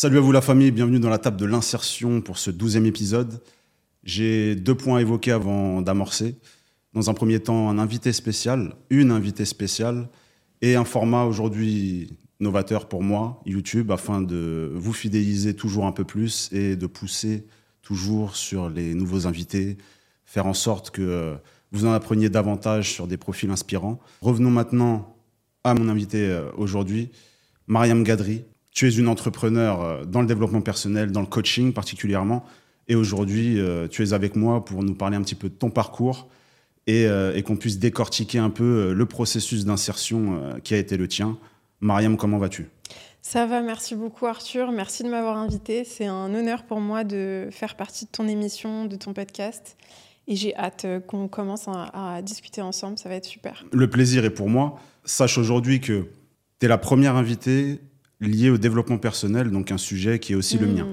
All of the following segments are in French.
Salut à vous la famille, bienvenue dans la table de l'insertion pour ce douzième épisode. J'ai deux points à évoquer avant d'amorcer. Dans un premier temps, un invité spécial, une invitée spéciale, et un format aujourd'hui novateur pour moi, YouTube, afin de vous fidéliser toujours un peu plus et de pousser toujours sur les nouveaux invités, faire en sorte que euh, vous en appreniez davantage sur des profils inspirants. Revenons maintenant à mon invité euh, aujourd'hui, Mariam Gadri. Tu es une entrepreneur euh, dans le développement personnel, dans le coaching particulièrement. Et aujourd'hui, tu es avec moi pour nous parler un petit peu de ton parcours et, et qu'on puisse décortiquer un peu le processus d'insertion qui a été le tien. Mariam, comment vas-tu? Ça va, merci beaucoup Arthur. Merci de m'avoir invité. C'est un honneur pour moi de faire partie de ton émission, de ton podcast. Et j'ai hâte euh, qu'on commence à, discuter ensemble. Ça va être super. Le plaisir est pour moi. Sache aujourd'hui que tu es la première invitée liée au développement personnel, donc un sujet qui est aussi le mien.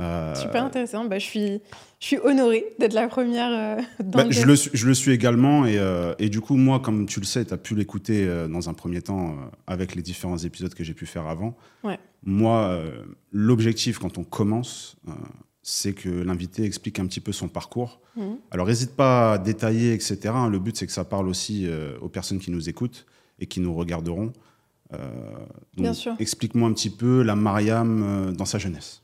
Euh, Super intéressant. Bah, je, suis, je suis honorée d'être la première euh, dans bah, je, le suis, je le suis également. Et, euh, et, du coup, moi, comme tu le sais, tu as pu l'écouter dans un premier temps avec les différents épisodes que j'ai pu faire avant. Ouais. Moi, l'objectif quand on commence, c'est que l'invité explique un petit peu son parcours. Mmh. Alors, n'hésite pas à détailler, etc. Le but, c'est que ça parle aussi aux personnes qui nous écoutent et qui nous regarderont. Bien sûr. Explique-moi un petit peu la Mariam dans sa jeunesse.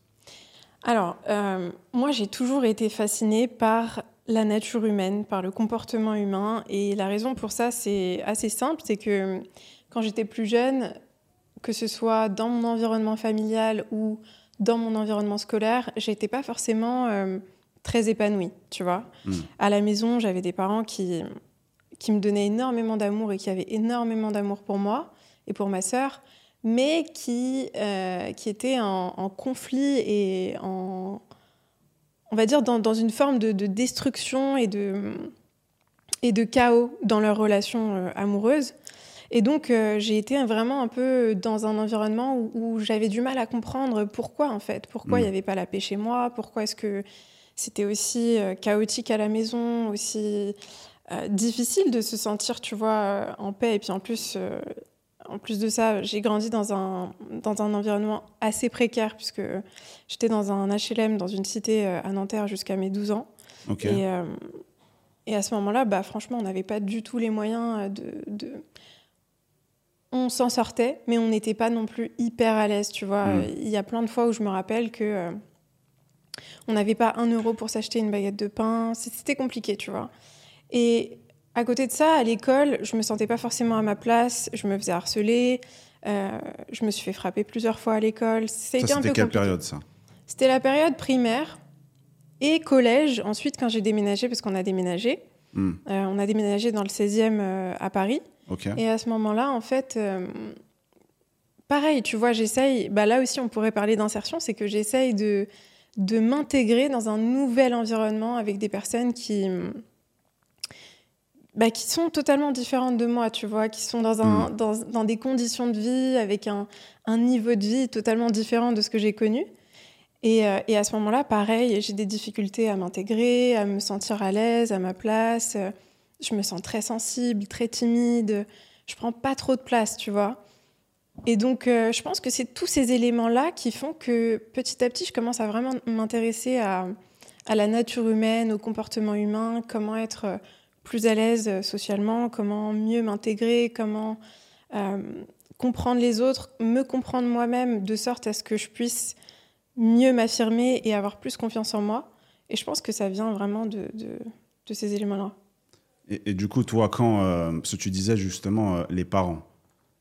Alors, euh, moi, j'ai toujours été fascinée par la nature humaine, par le comportement humain. Et la raison pour ça, c'est assez simple, c'est que quand j'étais plus jeune, que ce soit dans mon environnement familial ou dans mon environnement scolaire, j'étais pas forcément euh, très épanouie, tu vois. Hmm. À la maison, j'avais des parents qui, qui me donnaient énormément d'amour et qui avaient énormément d'amour pour moi et pour ma sœur mais qui, euh, qui étaient en, conflit et en, on va dire, dans, dans une forme de, destruction et de, et de chaos dans leur relation euh, amoureuse. Et donc, euh, j'ai été vraiment un peu dans un environnement où, j'avais du mal à comprendre pourquoi, en fait. Pourquoi il n'y mm. avait pas la paix chez moi? Pourquoi est-ce que c'était aussi chaotique à la maison, aussi difficile de se sentir, tu vois, en paix? Et puis en plus, en plus de ça, j'ai grandi dans un, dans un environnement assez précaire, puisque j'étais dans un HLM, dans une cité euh, à Nanterre jusqu'à mes 12 ans. Et, euh, et, à ce moment-là, bah, franchement, on n'avait pas du tout les moyens euh, de. de... On s'en sortait, mais on n'était pas non plus hyper à l'aise, tu vois. Hmm. Il y a plein de fois où je me rappelle que on n'avait pas un euro pour s'acheter une baguette de pain. C'était compliqué, tu vois. Et à côté de ça, à l'école, je me sentais pas forcément à ma place, je me faisais harceler, euh, je me suis fait frapper plusieurs fois à l'école. C'était quelle période ça? C'était la période primaire et collège. Ensuite, quand j'ai déménagé, parce qu'on a déménagé, hmm. euh, on a déménagé dans le 16e euh, à Paris. Et à ce moment-là, en fait, pareil, tu vois, j'essaye. Bah, là aussi, on pourrait parler d'insertion, c'est que j'essaye de, de m'intégrer dans un nouvel environnement avec des personnes qui bah, qui sont totalement différentes de moi, tu vois, qui sont dans, un, mm. dans, dans, des conditions de vie, avec un, un, niveau de vie totalement différent de ce que j'ai connu. Et, euh, et, à ce moment-là, pareil, j'ai des difficultés à m'intégrer, à me sentir à l'aise, à ma place. Je me sens très sensible, très timide. Je prends pas trop de place, tu vois. Et donc, euh, je pense que c'est tous ces éléments-là qui font que petit à petit, je commence à vraiment m'intéresser à, à, la nature humaine, au comportement humain, comment être plus à l'aise euh, socialement, comment mieux m'intégrer, comment euh, comprendre les autres, me comprendre moi-même de sorte à ce que je puisse mieux m'affirmer et avoir plus confiance en moi. Et je pense que ça vient vraiment de, ces éléments-là. Et, du coup, toi, quand, euh, ce que tu disais justement, les parents,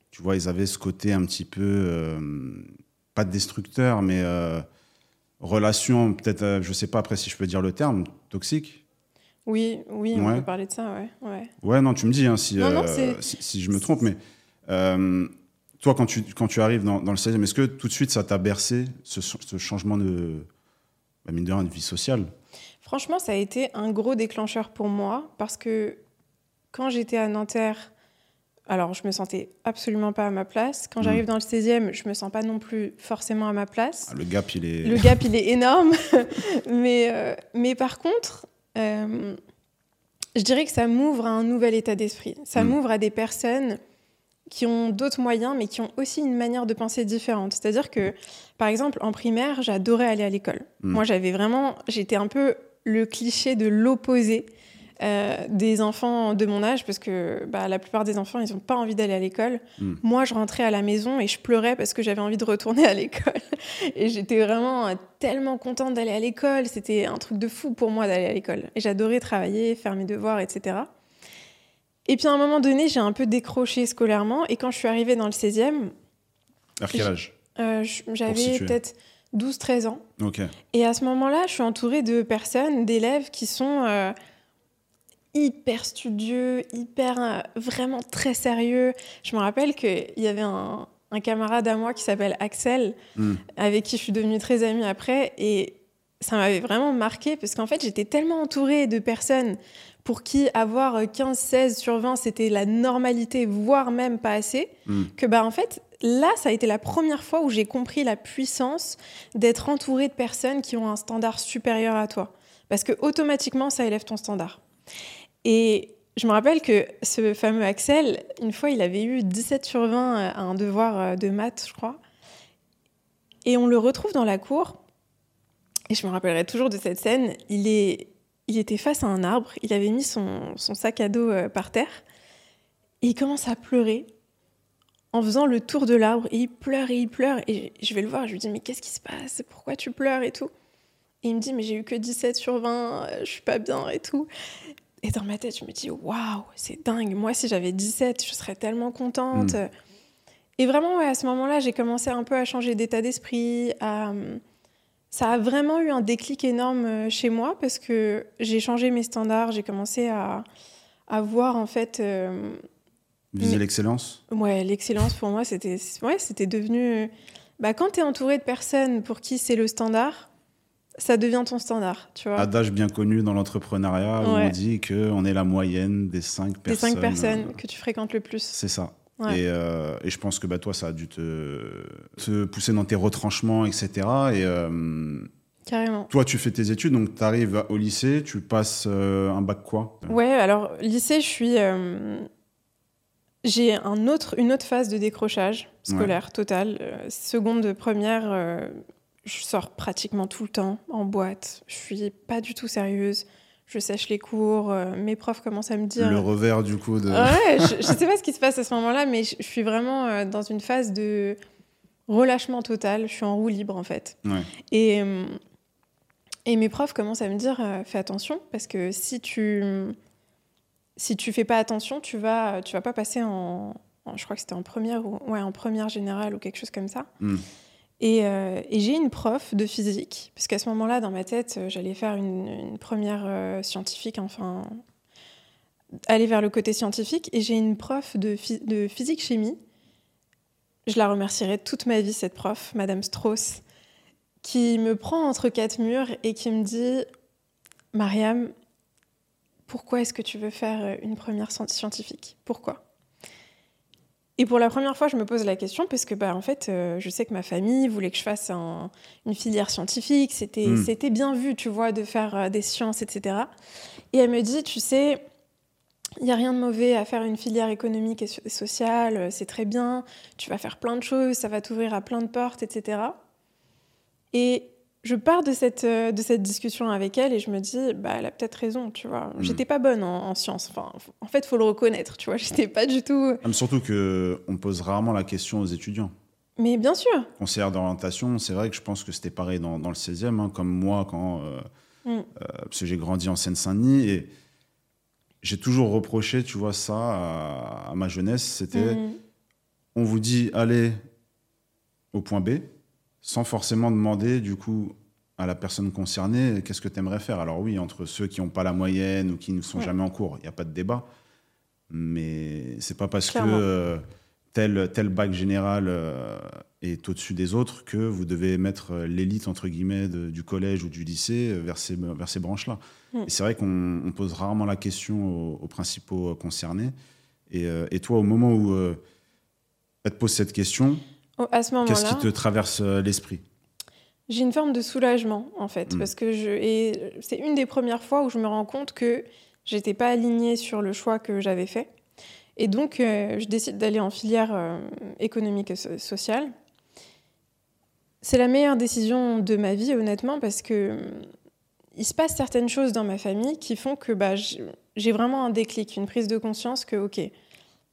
tu vois, ils avaient ce côté un petit peu, pas destructeur, mais relation, peut-être, je sais pas après si je peux dire le terme, toxique oui, oui, on peut parler de ça, ouais. Ouais, ouais non, tu me dis hein, si, euh, si, je me trompe, mais euh, toi, quand tu, quand tu arrives dans, dans le 16e, est-ce que tout de suite ça t'a bercé, ce, ce, changement de, bah, mine de, rien, de vie sociale? Franchement, ça a été un gros déclencheur pour moi parce que quand j'étais à Nanterre, alors je me sentais absolument pas à ma place. Quand Mm. j'arrive dans le 16e, je me sens pas non plus forcément à ma place. Ah, le gap, il est. Le gap, il est énorme. mais, euh, mais par contre, euh, je dirais que ça m'ouvre à un nouvel état d'esprit. Ça Mm. m'ouvre à des personnes qui ont d'autres moyens, mais qui ont aussi une manière de penser différente. C'est-à-dire que, par exemple, en primaire, j'adorais aller à l'école. Mm. Moi, j'avais vraiment, j'étais un peu le cliché de l'opposé euh, des enfants de mon âge, parce que bah, la plupart des enfants, ils n'ont pas envie d'aller à l'école. Mm. Moi, je rentrais à la maison et je pleurais parce que j'avais envie de retourner à l'école. Et j'étais vraiment euh, tellement contente d'aller à l'école. C'était un truc de fou pour moi d'aller à l'école. Et j'adorais travailler, faire mes devoirs, etc. Et puis à un moment donné, j'ai un peu décroché scolairement. Et quand je suis arrivée dans le 16e, Vers quel âge? euh, j'avais peut-être 12-13 ans. Et à ce moment-là, je suis entourée de personnes, d'élèves qui sont euh, hyper studieux, hyper euh, vraiment très sérieux. Je me rappelle qu'il y avait un, un camarade à moi qui s'appelle Axel, Mm. avec qui je suis devenue très amie après. Et ça m'avait vraiment marqué parce qu'en fait, j'étais tellement entourée de personnes pour qui avoir 15-16 sur 20, c'était la normalité, voire même pas assez, Mm. que bah en fait, là, ça a été la première fois où j'ai compris la puissance d'être entouré de personnes qui ont un standard supérieur à toi. Parce que automatiquement, ça élève ton standard. Et je me rappelle que ce fameux Axel, une fois, il avait eu 17 sur 20 à un devoir euh, de maths, je crois. Et on le retrouve dans la cour. Et je me rappellerai toujours de cette scène. Il, est, il était face à un arbre. Il avait mis son, sac à dos euh, par terre. Et il commence à pleurer en faisant le tour de l'arbre. Et il pleure et il pleure. Et je vais le voir. Je lui dis Mais qu'est-ce qui se passe? Pourquoi tu pleures et tout? Et il me dit Mais j'ai eu que 17 sur 20. euh, Je suis pas bien et tout. Et dans ma tête, je me dis Waouh, c'est dingue. Moi, si j'avais 17, je serais tellement contente. Et vraiment, ouais, à ce moment-là, j'ai commencé un peu à changer d'état d'esprit. à- Ça a vraiment eu un déclic énorme euh, chez moi parce que j'ai changé mes standards. J'ai commencé à, à voir en fait. euh, Viser Mais- l'excellence? Ouais, l'excellence pour moi, c'était ouais, devenu. Bah, quand tu es entouré de personnes pour qui c'est le standard, ça devient ton standard, tu vois. Adage bien connu dans l'entrepreneuriat où Ouais. on dit qu'on est la moyenne des cinq Des personnes. cinq personnes euh, que tu fréquentes le plus. C'est ça. Ouais. Et, euh, et je pense que bah, toi, ça a dû te, te pousser dans tes retranchements, etc. Et euh, Carrément. toi, tu fais tes études, donc tu arrives au lycée, tu passes euh, un bac quoi? Ouais, alors, lycée, je suis. J'ai un autre, une autre phase de décrochage scolaire total. Euh, seconde, première, je sors pratiquement tout le temps en boîte. Je suis pas du tout sérieuse. Je sèche les cours. euh, mes profs commencent à me dire. Le revers du coup de. Ouais, je, je sais pas ce qui se passe à ce moment-là, mais je, je suis vraiment euh, dans une phase de relâchement total. Je suis en roue libre en fait. Ouais. Et, euh, et mes profs commencent à me dire euh, fais attention parce que si tu si tu fais pas attention, tu vas tu vas pas passer en, en- je crois que c'était en première ou ouais en première générale ou quelque chose comme ça. Mm. Et, euh, et j'ai une prof de physique, parce qu'à ce moment-là, dans ma tête, euh, j'allais faire une, première euh, scientifique, enfin, aller vers le côté scientifique. Et j'ai une prof de, de physique-chimie. Je la remercierai toute ma vie, cette prof, Madame Strauss, qui me prend entre quatre murs et qui me dit Mariam, pourquoi est-ce que tu veux faire une première scien- scientifique? Pourquoi? Et pour la première fois, je me pose la question parce que, bah, en fait, euh, je sais que ma famille voulait que je fasse un- une filière scientifique. C'était Mm. c'était bien vu, tu vois, de faire euh, des sciences, etc. Et elle me dit, tu sais, il n'y a rien de mauvais à faire une filière économique et so- et sociale, euh, c'est très bien, tu vas faire plein de choses, ça va t'ouvrir à plein de portes, etc. Et je pars de cette, euh, de cette discussion avec elle et je me dis, bah, elle a peut-être raison, tu vois. Mm. J'étais pas bonne en, en sciences. Enfin, en fait, faut le reconnaître, tu vois. J'étais pas du tout. Ah, mais surtout que on pose rarement la question aux étudiants. Mais bien sûr. Conseillère d'orientation, c'est vrai que je pense que c'était pareil dans, dans le 16e, hein, comme moi, quand, euh, Mm. euh, parce que j'ai grandi en Seine-Saint-Denis et j'ai toujours reproché, tu vois, ça à, à ma jeunesse. C'était, Mhm. on vous dit allez au point B, sans forcément demander, du coup, à la personne concernée, qu'est-ce que tu aimerais faire? Alors oui, entre ceux qui n'ont pas la moyenne ou qui ne sont Ouais. jamais en cours, il n'y a pas de débat. Mais c'est pas parce Clairement. que euh, tel, tel bac général euh, est au-dessus des autres que vous devez mettre euh, l'élite, entre guillemets, de- du collège ou du lycée vers ces, vers ces branches-là. Mm. Et c'est vrai qu'on on pose rarement la question aux, aux principaux concernés. Et, euh, et toi, au moment où elle te pose cette question, À ce qu'est-ce qui te traverse euh, l'esprit? j'ai une forme de soulagement en fait, Mm. parce que je et c'est une des premières fois où je me rends compte que j'étais pas alignée sur le choix que j'avais fait. Et donc, euh, je décide d'aller en filière euh, économique et so- sociale. C'est la meilleure décision de ma vie, honnêtement, parce que il se passe certaines choses dans ma famille qui font que bah, j'ai vraiment un déclic, une prise de conscience que, ok,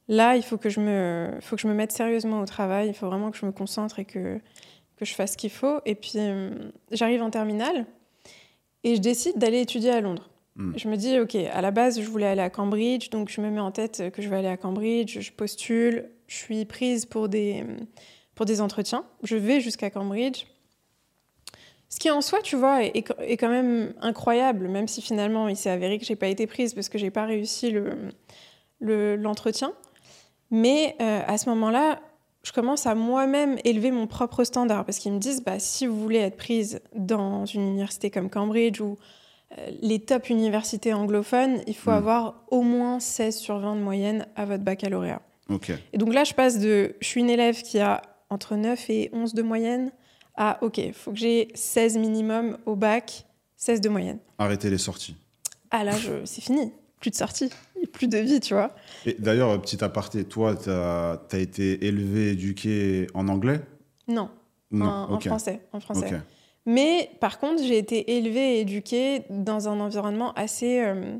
là, il faut que je me, faut que je me mette sérieusement au travail, il faut vraiment que je me concentre et que, que je fasse ce qu'il faut. Et puis, hum, j'arrive en terminale et je décide d'aller étudier à Londres. Mm. Je me dis, ok, à la base, je voulais aller à Cambridge, donc je me mets en tête que je vais aller à Cambridge, je postule, je suis prise pour des, pour des entretiens, je vais jusqu'à Cambridge. Ce qui en soi, tu vois, est, quand même incroyable, même si finalement il s'est avéré que j'ai pas été prise parce que j'ai pas réussi le, le- l'entretien. Mais euh, à ce moment-là, je commence à moi-même élever mon propre standard parce qu'ils me disent, bah, si vous voulez être prise dans une université comme Cambridge ou euh, les top universités anglophones, il faut Mm. avoir au moins 16 sur 20 de moyenne à votre baccalauréat. Et donc là, je passe de je suis une élève qui a entre 9 et 11 de moyenne à OK, il faut que j'ai 16 minimum au bac, 16 de moyenne. Arrêtez les sorties. Ah là, c'est fini. Plus de sortie, plus de vie, tu vois. Et d'ailleurs, petit aparté, toi, tu as, été élevé, éduqué en anglais? Non, Non, en, français. En français. Mais par contre, j'ai été élevée et éduquée dans un environnement assez. euh,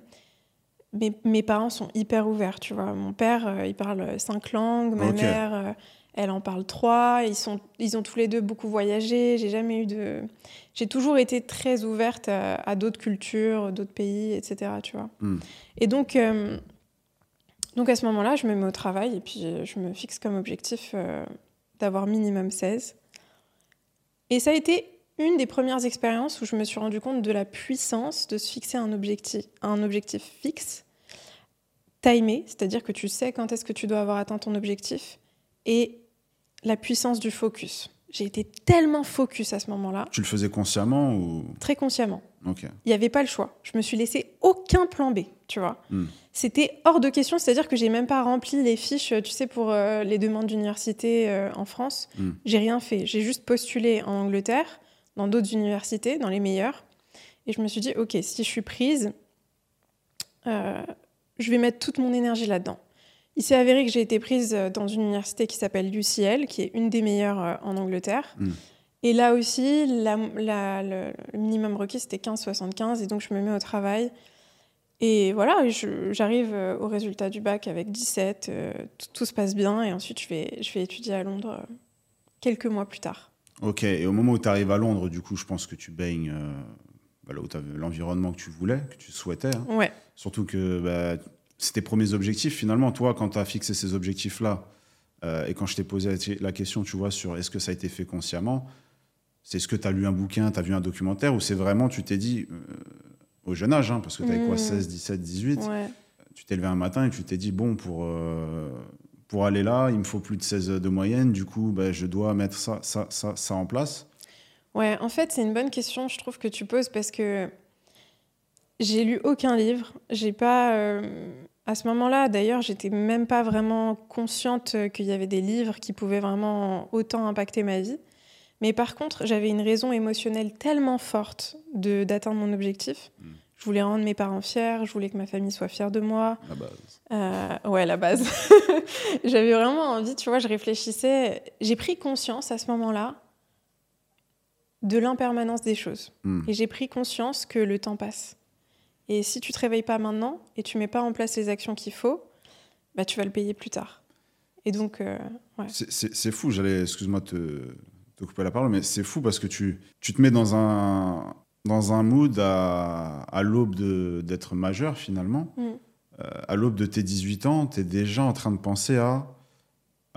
mes, mes parents sont hyper ouverts, tu vois. Mon père, euh, il parle cinq langues. Ma mère, euh, elle en parle trois. Ils, sont, ils ont tous les deux beaucoup voyagé. J'ai jamais eu de. J'ai toujours été très ouverte à, à d'autres cultures, d'autres pays, etc. Tu vois. Hmm. Et donc, euh, donc à ce moment-là, je me mets au travail et puis euh, je me fixe comme objectif euh, d'avoir minimum 16. Et ça a été une des premières expériences où je me suis rendu compte de la puissance de se fixer un objectif, un objectif fixe, timé, c'est-à-dire que tu sais quand est-ce que tu dois avoir atteint ton objectif, et la puissance du focus. J'ai été tellement focus à ce moment-là, Tu le faisais consciemment ou? Très consciemment. Ok. Il n'y avait pas le choix. Je me suis laissé aucun plan B, tu vois. Hmm. C'était hors de question, c'est-à-dire que j'ai même pas rempli les fiches, tu sais, pour euh, les demandes d'université euh, en France. Hmm. J'ai rien fait. J'ai juste postulé en Angleterre, dans d'autres universités, dans les meilleures. Et je me suis dit, ok, si je suis prise, euh, je vais mettre toute mon énergie là-dedans. Il s'est avéré que j'ai été prise euh, dans une université qui s'appelle UCL, qui est une des meilleures euh, en Angleterre. Hmm. Et là aussi, la- la- le, le minimum requis, c'était 15,75. Et donc, je me mets au travail. Et voilà, j'arrive euh, au résultat du bac avec 17. euh, tout, tout se passe bien. Et ensuite, je vais, je vais étudier à Londres euh, quelques mois plus tard. Ok. Et au moment où tu arrives à Londres, du coup, je pense que tu baignes euh, bah, l'environnement que tu voulais, que tu souhaitais. hein. Ouais. Surtout que bah, c'est tes premiers objectifs. Finalement, toi, quand tu as fixé ces objectifs-là, euh, et quand je t'ai posé la- question, tu vois, sur est-ce que ça a été fait consciemment, c'est ce que tu as lu un bouquin, tu as vu un documentaire, ou c'est vraiment, tu t'es dit, euh, au jeune âge, hein, parce que tu avais quoi, Mm. 16, 17, 18, ouais. tu t'es levé un matin et tu t'es dit, bon, pour, euh, pour aller là, il me faut plus de 16 de moyenne, du coup, bah, je dois mettre ça, ça, ça, ça en place. Ouais, en fait, c'est une bonne question, je trouve, que tu poses parce que j'ai lu aucun livre. J'ai pas. euh, À ce moment-là, d'ailleurs, j'étais même pas vraiment consciente qu'il y avait des livres qui pouvaient vraiment autant impacter ma vie. Mais par contre, j'avais une raison émotionnelle tellement forte de d'atteindre mon objectif. Mm. Je voulais rendre mes parents fiers, je voulais que ma famille soit fière de moi. La base. Euh, ouais, la base. J'avais vraiment envie, tu vois, je réfléchissais. J'ai pris conscience à ce moment-là de l'impermanence des choses. Mm. Et j'ai pris conscience que le temps passe. Et si tu te réveilles pas maintenant et tu mets pas en place les actions qu'il faut, bah tu vas le payer plus tard. Et donc, euh, ouais. C'est- fou, j'allais, excuse-moi te, te couper la parole, mais c'est fou parce que tu, tu te mets dans un, dans un mood à, à l'aube de- d'être majeur finalement. Mm. Euh, à l'aube de tes 18 ans, tu es déjà en train de penser à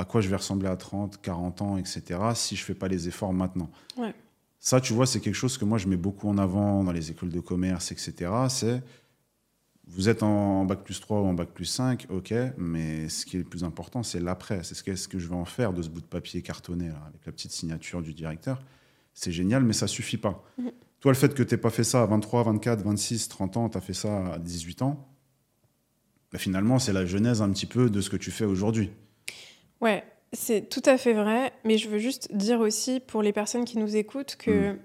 à quoi je vais ressembler à 30, 40 ans, etc., si je fais pas les efforts maintenant. Ouais. Ça, tu vois, c'est quelque chose que moi, je mets beaucoup en avant dans les écoles de commerce, etc. C'est, vous êtes en bac plus 3 ou en bac plus 5, ok, mais ce qui est le plus important, c'est l'après. C'est ce que je vais en faire de ce bout de papier cartonné, là, avec la petite signature du directeur. C'est génial, mais ça suffit pas. Mhm. Toi, le fait que tu n'aies pas fait ça à 23, 24, 26, 30 ans, tu as fait ça à 18 ans, bah, finalement, c'est la genèse un petit peu de ce que tu fais aujourd'hui. Ouais, c'est tout à fait vrai, mais je veux juste dire aussi pour les personnes qui nous écoutent que Mm.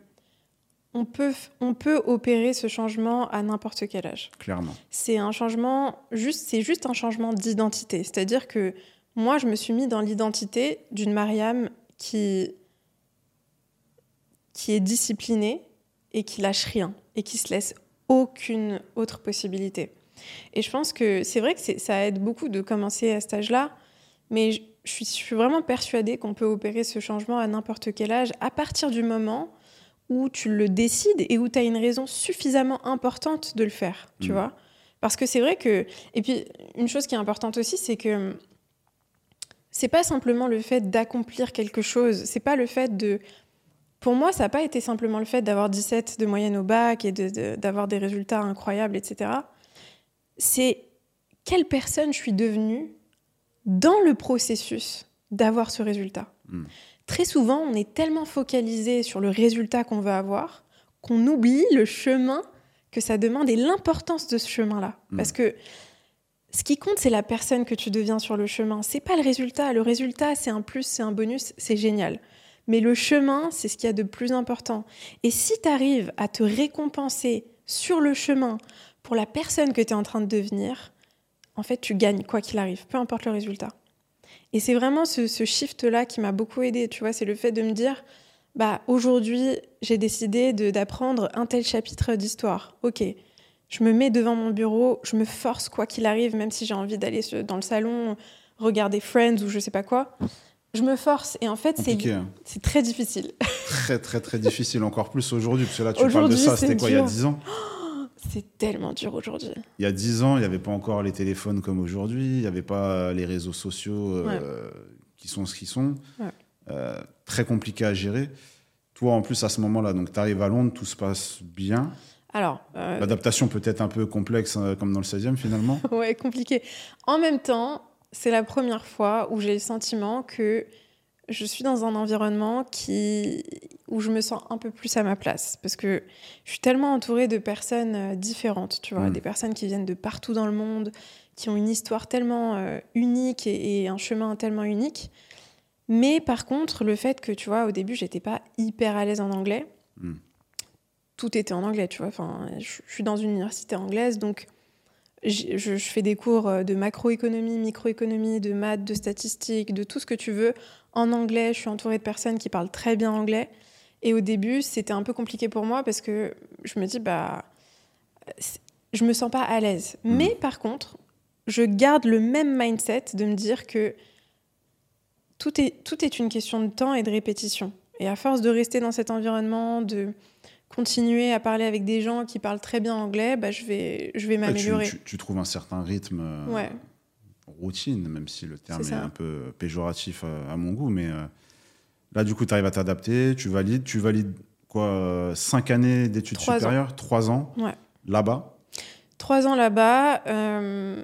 on, peut, on peut opérer ce changement à n'importe quel âge. Clairement. C'est un changement, juste, c'est juste un changement d'identité. C'est-à-dire que moi, je me suis mis dans l'identité d'une Mariam qui, qui est disciplinée et qui lâche rien et qui se laisse aucune autre possibilité. Et je pense que c'est vrai que ça aide beaucoup de commencer à cet âge-là, mais je, suis, je suis vraiment persuadée qu'on peut opérer ce changement à n'importe quel âge à partir du moment où tu le décides et où tu as une raison suffisamment importante de le faire, tu Mhm. vois. Parce que c'est vrai que... Et puis, une chose qui est importante aussi, c'est que c'est pas simplement le fait d'accomplir quelque chose, c'est pas le fait de... Pour moi, ça n'a pas été simplement le fait d'avoir 17 de moyenne au bac et de- de- d'avoir des résultats incroyables, etc. C'est quelle personne je suis devenue dans le processus d'avoir ce résultat. Mm. Très souvent, on est tellement focalisé sur le résultat qu'on va avoir qu'on oublie le chemin que ça demande et l'importance de ce chemin-là. Mm. Parce que ce qui compte, c'est la personne que tu deviens sur le chemin. C'est pas le résultat. Le résultat, c'est un plus, c'est un bonus, c'est génial. Mais le chemin, c'est ce qu'il y a de plus important. Et si tu arrives à te récompenser sur le chemin pour la personne que tu es en train de devenir, en fait, tu gagnes quoi qu'il arrive, peu importe le résultat. Et c'est vraiment ce, ce shift-là qui m'a beaucoup aidé, tu vois, c'est le fait de me dire, bah aujourd'hui, j'ai décidé d'apprendre un tel chapitre d'histoire. Ok, je me mets devant mon bureau, je me force quoi qu'il arrive, même si j'ai envie d'aller dans le salon, regarder Friends ou je sais pas quoi. Je me force et en fait, c'est hein. c'est très difficile. Très, très, très difficile, encore plus aujourd'hui. Parce que là, tu parles de ça, c'était quoi, il y a dur. 10 ans? C'est tellement dur aujourd'hui. Il y a 10 ans, il n'y avait pas encore les téléphones comme aujourd'hui, il n'y avait pas les réseaux sociaux euh, qui sont ce qu'ils sont. Ouais. Euh, très compliqué à gérer. Toi, en plus, à ce moment-là, donc tu arrives à Londres, tout se passe bien. Alors, euh, L'adaptation peut être un peu complexe, euh, comme dans le 16e finalement. ouais, compliqué. En même temps, c'est la première fois où j'ai le sentiment que je suis dans un environnement qui où je me sens un peu plus à ma place parce que je suis tellement entourée de personnes euh, différentes, tu vois, Mm. des personnes qui viennent de partout dans le monde, qui ont une histoire tellement euh, unique et, et un chemin tellement unique. Mais par contre, le fait que tu vois, au début, j'étais pas hyper à l'aise en anglais. Mm. Tout était en anglais, tu vois. Enfin, je, je suis dans une université anglaise, donc je, je fais des cours euh, de macroéconomie, microéconomie, de maths, de statistiques, de tout ce que tu veux en anglais. Je suis entourée de personnes qui parlent très bien anglais. Et au début, c'était un peu compliqué pour moi parce que je me dis, bah, je me sens pas à l'aise. Mm. Mais par contre, je garde le même mindset de me dire que tout est, tout est une question de temps et de répétition. Et à force de rester dans cet environnement, de continuer à parler avec des gens qui parlent très bien anglais, bah, je vais, je vais tu, m'améliorer. tu- tu trouves un certain rythme, euh, Ouais. Routine, même si le terme est, un peu péjoratif euh, à, mon goût. Mais euh, là, du coup, tu arrives à t'adapter, tu valides. Tu valides quoi euh, Cinq années d'études supérieures? Trois ans Ouais. Là-bas? Trois ans là-bas, euh,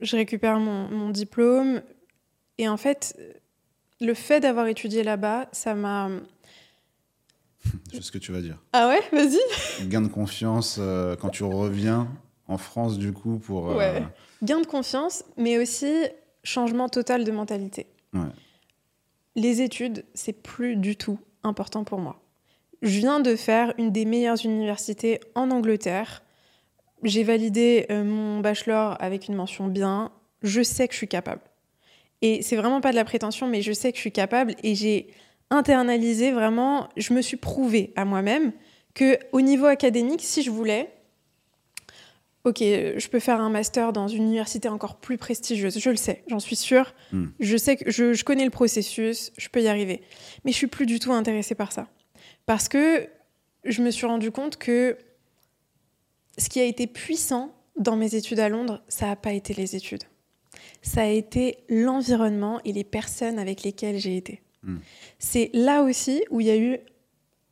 je récupère mon, mon diplôme. Et en fait, le fait d'avoir étudié là-bas, ça m'a... C'est ce que tu vas dire. Ah ouais, vas-y Gain de confiance euh, quand tu reviens en France, du coup, pour. euh. Gain de confiance, mais aussi changement total de mentalité. Ouais. Les études, c'est plus du tout important pour moi. Je viens de faire une des meilleures universités en Angleterre. J'ai validé euh, mon bachelor avec une mention bien. Je sais que je suis capable. Et c'est vraiment pas de la prétention, mais je sais que je suis capable et j'ai internalisé vraiment, je me suis prouvé à moi-même que au niveau académique, si je voulais, ok, je peux faire un master dans une université encore plus prestigieuse, je le sais, j'en suis sûre. Hmm. Je sais que je, je connais le processus, je peux y arriver. Mais je suis plus du tout intéressée par ça. Parce que je me suis rendu compte que ce qui a été puissant dans mes études à Londres, ça n'a pas été les études. Ça a été l'environnement et les personnes avec lesquelles j'ai été. Hmm. C'est là aussi où il y a eu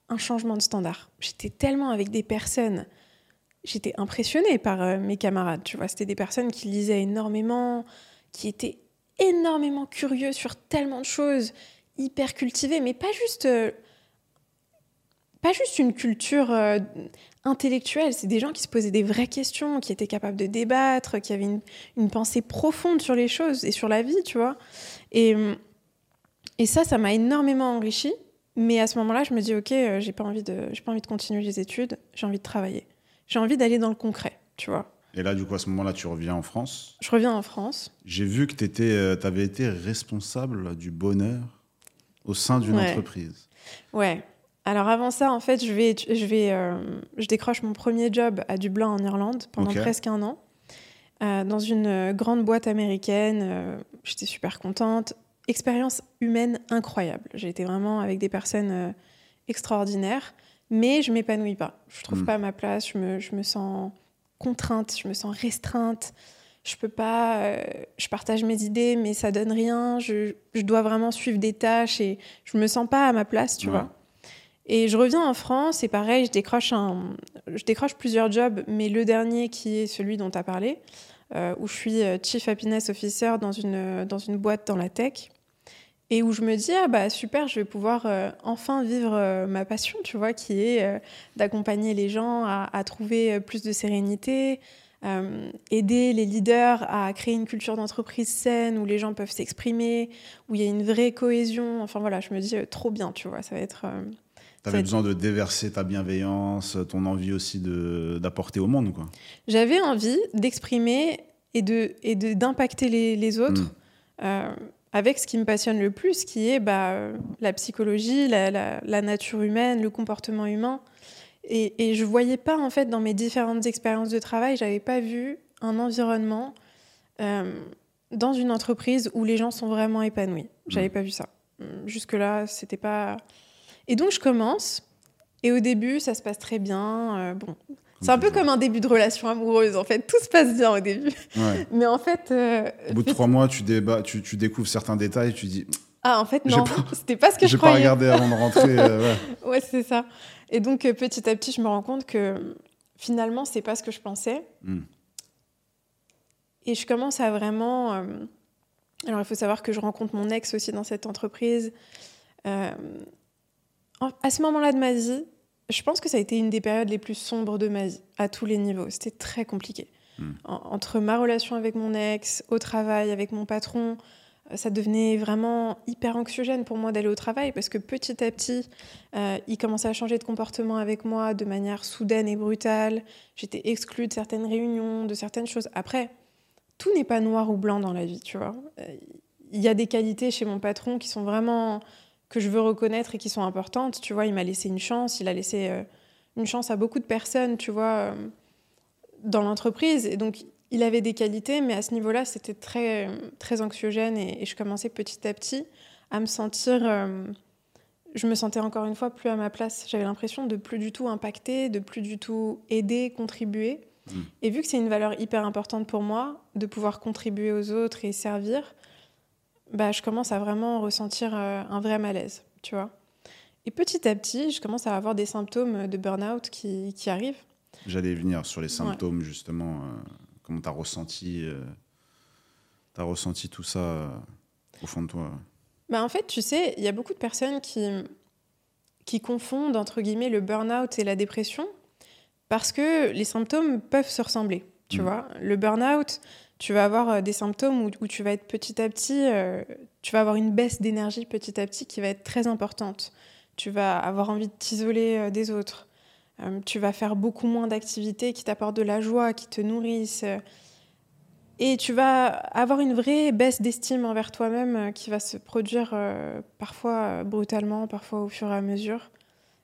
un changement de standard. J'étais tellement avec des personnes, j'étais impressionnée par euh, mes camarades, tu vois. C'était des personnes qui lisaient énormément, qui étaient énormément curieux sur tellement de choses, hyper cultivés, mais pas juste, euh, pas juste une culture euh, intellectuelle, c'est des gens qui se posaient des vraies questions, qui étaient capables de débattre, qui avaient une, pensée profonde sur les choses et sur la vie, tu vois. Et, ça, ça m'a énormément enrichi. Mais à ce moment-là, je me dis, ok, euh, j'ai pas envie de, j'ai pas envie de continuer les études, j'ai envie de travailler, j'ai envie d'aller dans le concret, tu vois. Et là, du coup, à ce moment-là, tu reviens en France? Je reviens en France. J'ai vu que tu avais été responsable du bonheur au sein d'une Ouais. entreprise. Ouais. Alors avant ça, en fait, je vais, je vais, euh, je décroche mon premier job à Dublin en Irlande pendant presque un an, euh, dans une euh, grande boîte américaine. euh, J'étais super contente. Expérience humaine incroyable. J'ai été vraiment avec des personnes euh, extraordinaires, mais je m'épanouis pas. Je trouve Mm. pas ma place. Je me, je me sens contrainte, je me sens restreinte. Je peux pas. euh, je partage mes idées, mais ça donne rien. Je, je dois vraiment suivre des tâches et je me sens pas à ma place, tu Ouais. vois. Et je reviens en France et pareil, je décroche, un, je décroche plusieurs jobs, mais le dernier qui est celui dont tu as parlé, euh, où je suis euh, Chief Happiness Officer dans une, dans une boîte dans la tech, et où je me dis, ah bah super, je vais pouvoir euh, enfin vivre euh, ma passion, tu vois, qui est euh, d'accompagner les gens à, à trouver plus de sérénité, aider les leaders à créer une culture d'entreprise saine où les gens peuvent s'exprimer, où il y a une vraie cohésion. Enfin voilà, je me dis, trop bien, tu vois, ça va être... Tu avais C'est- besoin de déverser ta bienveillance, ton envie aussi de- d'apporter au monde. Quoi. J'avais envie d'exprimer et de et de d'impacter les, les autres Mm. Avec ce qui me passionne le plus, qui est bah, la psychologie, la, la- la nature humaine, le comportement humain. Et, et je voyais pas en fait dans mes différentes expériences de travail, j'avais pas vu un environnement euh, dans une entreprise où les gens sont vraiment épanouis. J'avais Mm. pas vu ça. Jusque là, c'était pas. Et donc je commence. Et au début, ça se passe très bien. euh, bon, c'est un peu comme un début de relation amoureuse, en fait. Tout se passe bien au début. Ouais. Mais en fait. euh, Au bout de trois mois, tu, débats, tu, tu découvres certains détails, tu dis Ah, en fait, non. C'était pas ce que je J'ai pas croyais. regardé avant de rentrer. euh, ouais. Ouais, c'est ça. Et donc, euh, petit à petit, je me rends compte que finalement, c'est pas ce que je pensais. Mm. Et je commence à vraiment. euh, Alors, il faut savoir que je rencontre mon ex aussi dans cette entreprise. En- À ce moment-là de ma vie, je pense que ça a été une des périodes les plus sombres de ma vie, à tous les niveaux. C'était très compliqué. Mm. En- entre ma relation avec mon ex, au travail, avec mon patron, euh, ça devenait vraiment hyper anxiogène pour moi d'aller au travail parce que petit à petit, euh, il commençait à changer de comportement avec moi de manière soudaine et brutale. J'étais exclue de certaines réunions, de certaines choses. Après, tout n'est pas noir ou blanc dans la vie, tu vois. Euh, Il y a des qualités chez mon patron qui sont vraiment que je veux reconnaître et qui sont importantes. Tu vois, il m'a laissé une chance, il a laissé euh, une chance à beaucoup de personnes, tu vois, euh, dans l'entreprise. Et donc, il avait des qualités, mais à ce niveau-là, c'était très, très anxiogène et, et je commençais petit à petit à me sentir. euh, je me sentais encore une fois plus à ma place. J'avais l'impression de plus du tout impacter, de plus du tout aider, contribuer. Mm. Et vu que c'est une valeur hyper importante pour moi, de pouvoir contribuer aux autres et servir, bah, je commence à vraiment ressentir euh, un vrai malaise, tu vois. Et petit à petit, je commence à avoir des symptômes de burn-out qui, qui arrivent. J'allais venir sur les symptômes, justement. euh, comment tu as ressenti, euh, ressenti tout ça euh, au fond de toi Bah, en fait, tu sais, il y a beaucoup de personnes qui, qui confondent, entre guillemets, le burn-out et la dépression parce que les symptômes peuvent se ressembler. Tu Mm. vois, le burn-out, tu vas avoir euh, des symptômes où, tu vas être petit à petit, euh, tu vas avoir une baisse d'énergie petit à petit qui va être très importante. Tu vas avoir envie de t'isoler euh, des autres. Tu vas faire beaucoup moins d'activités qui t'apportent de la joie, qui te nourrissent. et tu vas avoir une vraie baisse d'estime envers toi-même qui va se produire parfois brutalement, parfois au fur et à mesure.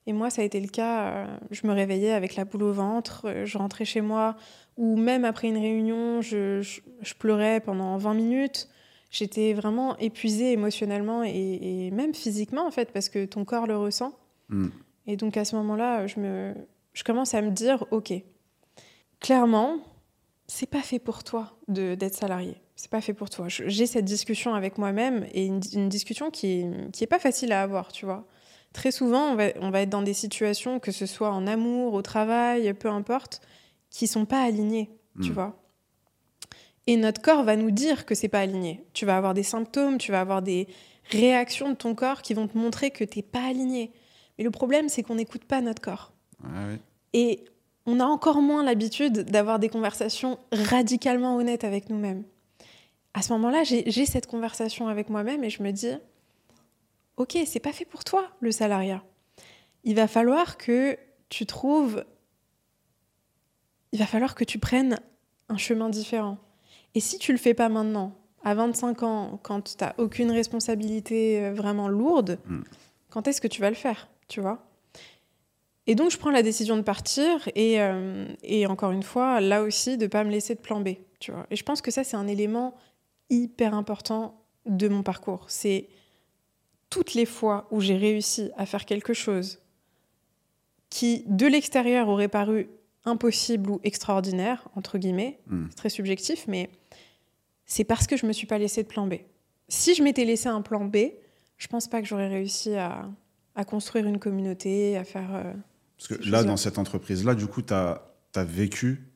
Et moi, ça a été le cas. je me réveillais avec la boule au ventre, je rentrais chez moi, ou même après une réunion, je, je- je pleurais pendant 20 minutes. J'étais vraiment épuisée émotionnellement et, et même physiquement, en fait, parce que ton corps le ressent. Mm. Et donc à ce moment-là, je, me, je commence à me dire, OK, clairement, c'est pas fait pour toi de- d'être salarié. C'est pas fait pour toi. J'ai cette discussion avec moi-même et une, une discussion qui est, qui est pas facile à avoir, tu vois. Très souvent, on va, on va être dans des situations, que ce soit en amour, au travail, peu importe, qui sont pas alignées, tu Mm. vois. Et notre corps va nous dire que c'est pas aligné. Tu vas avoir des symptômes, tu vas avoir des réactions de ton corps qui vont te montrer que t'es pas aligné. Mais le problème, c'est qu'on n'écoute pas notre corps. Ouais. Et on a encore moins l'habitude d'avoir des conversations radicalement honnêtes avec nous-mêmes. À ce moment-là, j'ai j'ai cette conversation avec moi-même et je me dis, ok, c'est pas fait pour toi le salariat. Il va falloir que tu trouves, il va falloir que tu prennes un chemin différent. Et si tu le fais pas maintenant, à 25 ans, quand tu n'as aucune responsabilité euh, vraiment lourde, Mm. quand est-ce que tu vas le faire, tu vois? Et donc, je prends la décision de partir et, euh, et encore une fois, là aussi, de pas me laisser de plan B, tu vois. Et je pense que ça, c'est un élément hyper important de mon parcours. C'est toutes les fois où j'ai réussi à faire quelque chose qui, de l'extérieur, aurait paru impossible ou extraordinaire, entre guillemets, Mm. c'est très subjectif, mais c'est parce que je me suis pas laissé de plan B. Si je m'étais laissé un plan B, je pense pas que j'aurais réussi à, à construire une communauté, à faire. euh, Parce que là, dans cette entreprise-là, du coup, tu as, vécu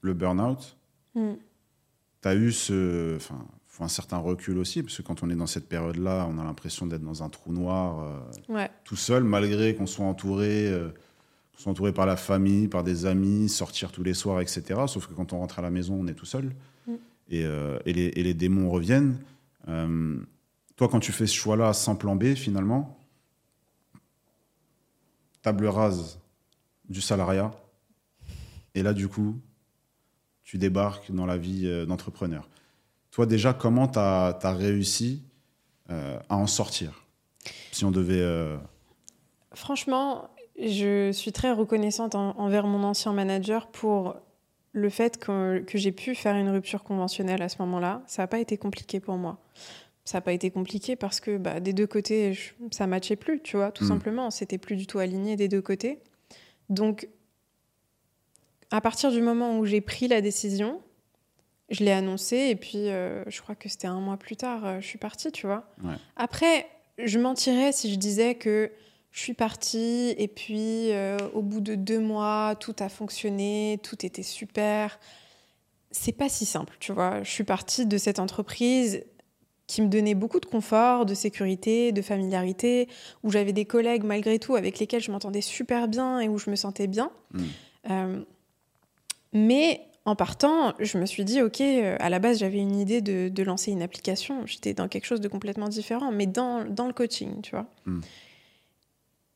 le burn-out. hmm. Tu as eu ce, enfin, faut un certain recul aussi, parce que quand on est dans cette période-là, on a l'impression d'être dans un trou noir euh, Ouais, tout seul, malgré qu'on soit entouré, euh, entouré par la famille, par des amis, sortir tous les soirs, etc. Sauf que quand on rentre à la maison, on est tout seul. Mm. Et, euh, et, les, et les démons reviennent. Euh, toi, quand tu fais ce choix-là sans plan B, finalement, table rase du salariat. Et là, du coup, tu débarques dans la vie euh, d'entrepreneur. Toi, déjà, comment tu as, réussi euh, à en sortir Si on devait. Franchement, je suis très reconnaissante en- envers mon ancien manager pour le fait que, que j'ai pu faire une rupture conventionnelle à ce moment-là. Ça n'a pas été compliqué pour moi. Ça n'a pas été compliqué parce que bah, des deux côtés, je- ça matchait plus, tu vois, tout Mm. simplement. C'était plus du tout aligné des deux côtés. Donc, à partir du moment où j'ai pris la décision, je l'ai annoncé et puis euh, je crois que c'était un mois plus tard, euh, je suis partie, tu vois. Ouais. Après, je mentirais si je disais que je suis partie et puis euh, au bout de deux mois, tout a fonctionné, tout était super. C'est pas si simple, tu vois. Je suis partie de cette entreprise qui me donnait beaucoup de confort, de sécurité, de familiarité, où j'avais des collègues malgré tout avec lesquels je m'entendais super bien et où je me sentais bien. Mm. Euh, mais en partant, je me suis dit, OK, euh, à la base, j'avais une idée de, de lancer une application. J'étais dans quelque chose de complètement différent, mais dans, dans le coaching, tu vois. Mm.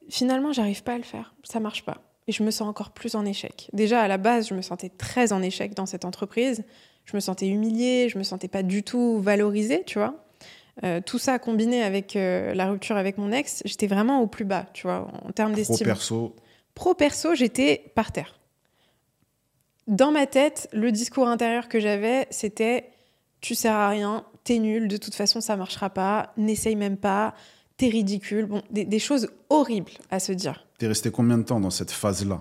Finalement, j'arrive pas à le faire. Ça marche pas. Et je me sens encore plus en échec. Déjà, à la base, je me sentais très en échec dans cette entreprise. Je me sentais humiliée, je me sentais pas du tout valorisée, tu vois. Euh, tout ça combiné avec euh, la rupture avec mon ex, j'étais vraiment au plus bas, tu vois, en termes pro d'estime. perso, Pro perso, j'étais par terre. Dans ma tête, le discours intérieur que j'avais, c'était tu sers à rien, t'es nul, de toute façon ça marchera pas, n'essaye même pas, t'es ridicule. Bon, des, des choses horribles à se dire. t'es resté combien de temps dans cette phase-là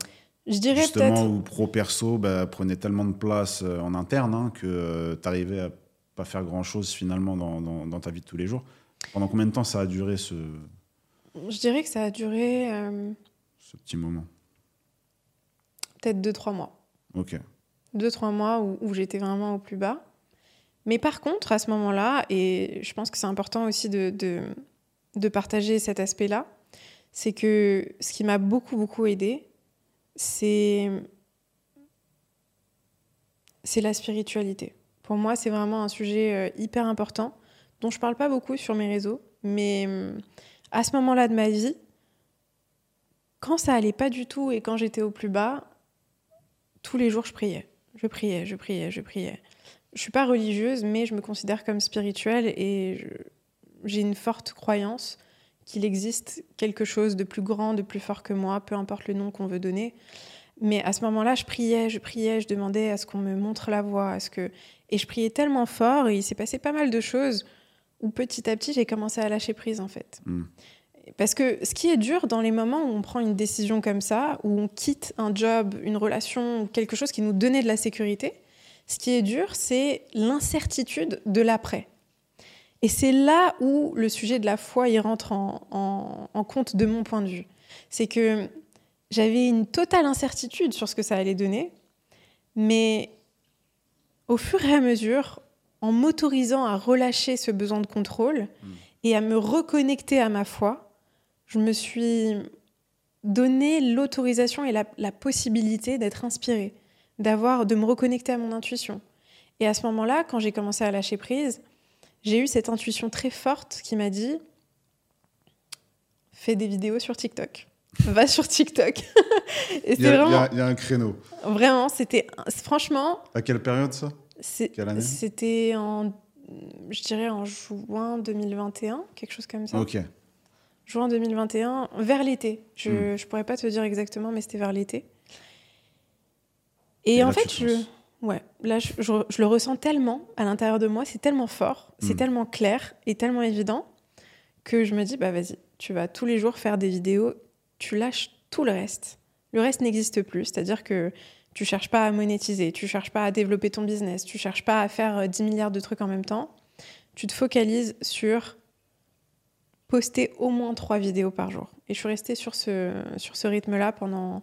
Je dirais Justement, où pro perso bah, prenait tellement de place euh, en interne hein, que tu t'arrivais à pas faire grand-chose finalement dans, dans- dans ta vie de tous les jours. Pendant combien de temps ça a duré ce, Je dirais que ça a duré euh, ce petit moment peut-être 2-3 mois. Ok. deux, trois mois où, où j'étais vraiment au plus bas. Mais par contre, à ce moment-là, et je pense que c'est important aussi de, de, de partager cet aspect-là, c'est que ce qui m'a beaucoup, beaucoup aidé, c'est c'est la spiritualité. Pour moi, c'est vraiment un sujet euh, hyper important dont je parle pas beaucoup sur mes réseaux, mais hum, à ce moment-là de ma vie, quand ça allait pas du tout et quand j'étais au plus bas, tous les jours je priais. Je priais, je priais, je priais. Je suis pas religieuse, mais je me considère comme spirituelle et je- j'ai une forte croyance qu'il existe quelque chose de plus grand, de plus fort que moi, peu importe le nom qu'on veut donner. Mais à ce moment-là, je priais, je priais, je demandais à ce qu'on me montre la voie, à ce que et je priais tellement fort et il s'est passé pas mal de choses où petit à petit j'ai commencé à lâcher prise en fait. Mm. Parce que ce qui est dur dans les moments où on prend une décision comme ça, où on quitte un job, une relation, quelque chose qui nous donnait de la sécurité, ce qui est dur, c'est l'incertitude de l'après. Et c'est là où le sujet de la foi y rentre en, en- en compte de mon point de vue. C'est que j'avais une totale incertitude sur ce que ça allait donner, mais au fur et à mesure, en m'autorisant à relâcher ce besoin de contrôle et à me reconnecter à ma foi, je me suis donner l'autorisation et la, la possibilité d'être inspirée, d'avoir, de me reconnecter à mon intuition. Et à ce moment-là, quand j'ai commencé à lâcher prise, j'ai eu cette intuition très forte qui m'a dit fais des vidéos sur TikTok. Va sur TikTok. et il, y a, vraiment... il, y a, un créneau. Vraiment, c'était. Franchement. À quelle période ça? C'était en. Je dirais en juin 2021, quelque chose comme ça. Ok. Juin 2021, vers l'été. Je ne hmm. pourrais pas te dire exactement, mais c'était vers l'été. Et, en fait, je. Ouais, là, je, je, le ressens tellement à l'intérieur de moi, c'est tellement fort, c'est hmm. tellement clair et tellement évident que je me dis, bah vas-y, tu vas tous les jours faire des vidéos, tu lâches tout le reste. Le reste n'existe plus, c'est-à-dire que tu cherches pas à monétiser, tu cherches pas à développer ton business, tu cherches pas à faire 10 euh, milliards de trucs en même temps. Tu te focalises sur poster au moins trois vidéos par jour. Et je suis restée sur ce, sur ce rythme-là pendant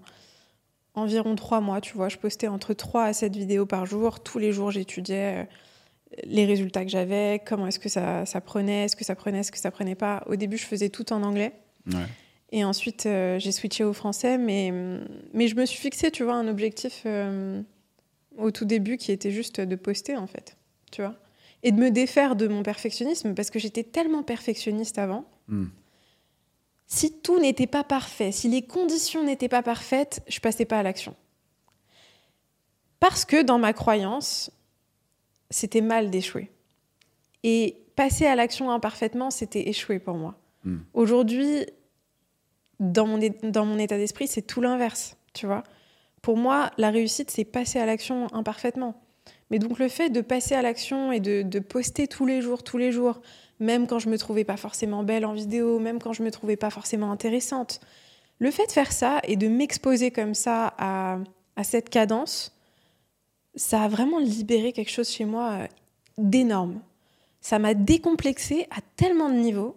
environ trois mois, tu vois. Je postais entre 3 à 7 vidéos par jour. Tous les jours, j'étudiais euh, les résultats que j'avais, comment est-ce que ça, ça prenait, est-ce que ça prenait, est-ce que ça prenait pas. Au début, je faisais tout en anglais. Et ensuite, euh, j'ai switché au français, mais, mais je me suis fixé, tu vois, un objectif euh, au tout début qui était juste de poster, en fait, tu vois. Et de me défaire de mon perfectionnisme, parce que j'étais tellement perfectionniste avant. Hmm. Si tout n'était pas parfait, si les conditions n'étaient pas parfaites, je passais pas à l'action. Parce que dans ma croyance, c'était mal d'échouer. Et passer à l'action imparfaitement, c'était échouer pour moi. Hmm. Aujourd'hui, dans mon, dans mon état d'esprit, c'est tout l'inverse, tu vois. Pour moi, la réussite, c'est passer à l'action imparfaitement. Mais donc le fait de passer à l'action et de, de, poster tous les jours, tous les jours, même quand je me trouvais pas forcément belle en vidéo, même quand je me trouvais pas forcément intéressante, le fait de faire ça et de m'exposer comme ça à, à cette cadence, ça a vraiment libéré quelque chose chez moi euh, d'énorme. Ça m'a décomplexé à tellement de niveaux.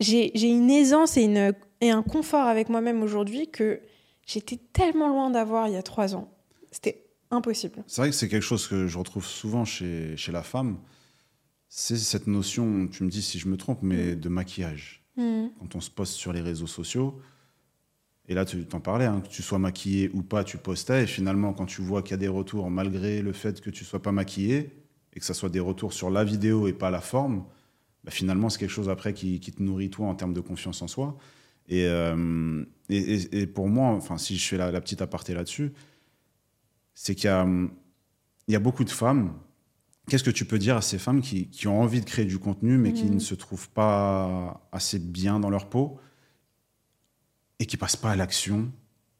J'ai une aisance et, une, et un confort avec moi-même aujourd'hui que j'étais tellement loin d'avoir il y a trois ans. C'était impossible. C'est vrai que c'est quelque chose que je retrouve souvent chez, chez la femme. C'est cette notion, tu me dis si je me trompe, mais mm. de maquillage. Mm. Quand on se poste sur les réseaux sociaux, et là, tu t'en parlais, hein, que tu sois maquillée ou pas, tu postais. Et finalement, quand tu vois qu'il y a des retours, malgré le fait que tu sois pas maquillée, et que ça soit des retours sur la vidéo et pas la forme, bah, finalement, c'est quelque chose après qui, te nourrit toi en termes de confiance en soi. Et, euh, et, pour moi, enfin, si je fais la, petite aparté là-dessus, c'est qu'il y a, il y a beaucoup de femmes. Qu'est-ce que tu peux dire à ces femmes qui, qui ont envie de créer du contenu, mais qui mmh. ne se trouvent pas assez bien dans leur peau et qui passent pas à l'action?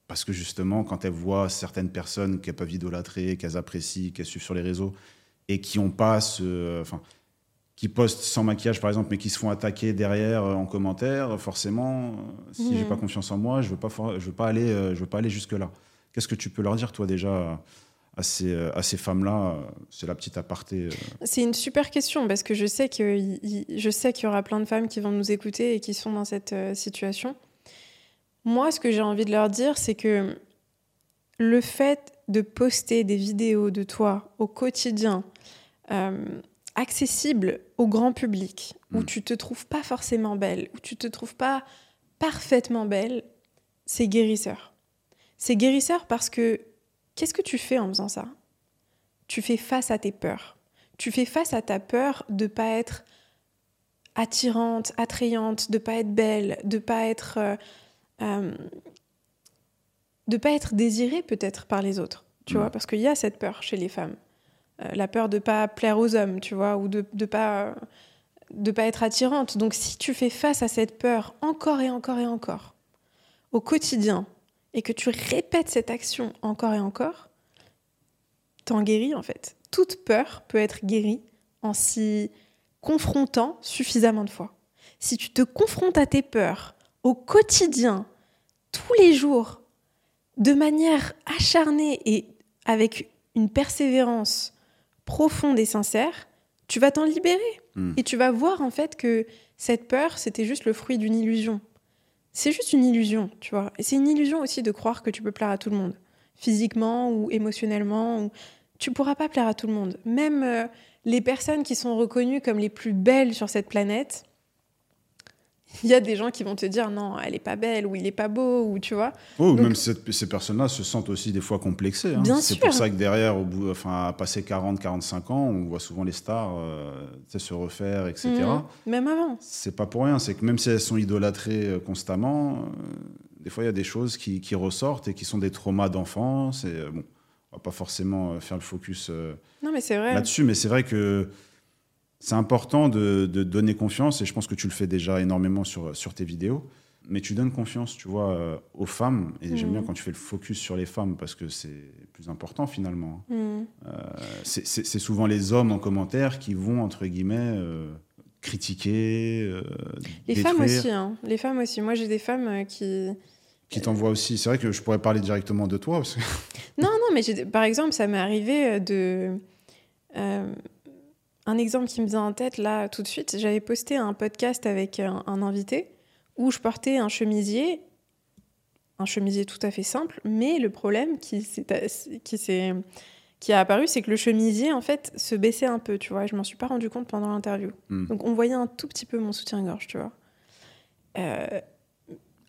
Parce que justement, quand elles voient certaines personnes qu'elles peuvent idolâtrer, qu'elles apprécient, qu'elles suivent sur les réseaux et qui ont pas ce, enfin, qui postent sans maquillage par exemple, mais qui se font attaquer derrière euh, en commentaire, forcément, euh, si je j'ai pas confiance en moi, je veux pas, je veux pas aller, euh, je veux pas aller jusque là. Qu'est-ce que tu peux leur dire toi déjà à ces, à ces femmes-là C'est la petite aparté. C'est une super question parce que je sais qu'il y aura plein de femmes qui vont nous écouter et qui sont dans cette situation. Moi, ce que j'ai envie de leur dire, c'est que le fait de poster des vidéos de toi au quotidien, euh, accessibles au grand public, où mm. tu te trouves pas forcément belle, où tu te trouves pas parfaitement belle, c'est guérisseur. C'est guérisseur parce que qu'est-ce que tu fais en faisant ça? Tu fais face à tes peurs. Tu fais face à ta peur de pas être attirante, attrayante, de pas être belle, de pas être euh, euh, de pas être désiré peut-être par les autres, tu mm. vois, parce qu'il y a cette peur chez les femmes, euh, la peur de pas plaire aux hommes, tu vois, ou de de pas de pas être attirante. Donc si tu fais face à cette peur encore et encore et encore au quotidien et que tu répètes cette action encore et encore, t'en guéris en fait. Toute peur peut être guérie en s'y confrontant suffisamment de fois. Si tu te confrontes à tes peurs au quotidien, tous les jours, de manière acharnée et avec une persévérance profonde et sincère, tu vas t'en libérer. Hmm. Et tu vas voir en fait que cette peur, c'était juste le fruit d'une illusion. C'est juste une illusion, tu vois. Et c'est une illusion aussi de croire que tu peux plaire à tout le monde, physiquement ou émotionnellement. Ou... Tu pourras pas plaire à tout le monde. Même euh, les personnes qui sont reconnues comme les plus belles sur cette planète, il y a des gens qui vont te dire non, elle est pas belle ou il est pas beau ou tu vois. Oh, même cette, ces personnes-là se sentent aussi des fois complexées. Hein. C'est pour ça que derrière, au bout, enfin, à passer 40, 45 ans, on voit souvent les stars euh, se refaire, etc. Mmh. même avant. C'est pas pour rien. C'est que même si elles sont idolâtrées euh, constamment, euh, des fois il y a des choses qui, qui, ressortent et qui sont des traumas d'enfance. Et bon, on va pas forcément faire le focus là-dessus, mais c'est vrai que c'est important de, donner confiance, et je pense que tu le fais déjà énormément sur, sur tes vidéos. Mais tu donnes confiance, tu vois, euh, aux femmes. Et j'aime bien mmh. quand tu fais le focus sur les femmes parce que c'est plus important finalement. Mmh. Euh, c'est souvent les hommes en commentaire qui vont, entre guillemets, euh, critiquer. les femmes aussi, hein. Les femmes aussi. Moi, j'ai des femmes qui. Qui t'envoient aussi. C'est vrai que je pourrais parler directement de toi. Parce non, non, mais par exemple, ça m'est arrivé de un exemple qui me vient en tête là tout de suite, j'avais posté un podcast avec un, invité où je portais un chemisier, un chemisier tout à fait simple, mais le problème qui s'est qui a apparu, c'est que le chemisier en fait se baissait un peu, tu vois. Je m'en suis pas rendu compte pendant l'interview. Hmm. Donc on voyait un tout petit peu mon soutien-gorge, tu vois. Euh,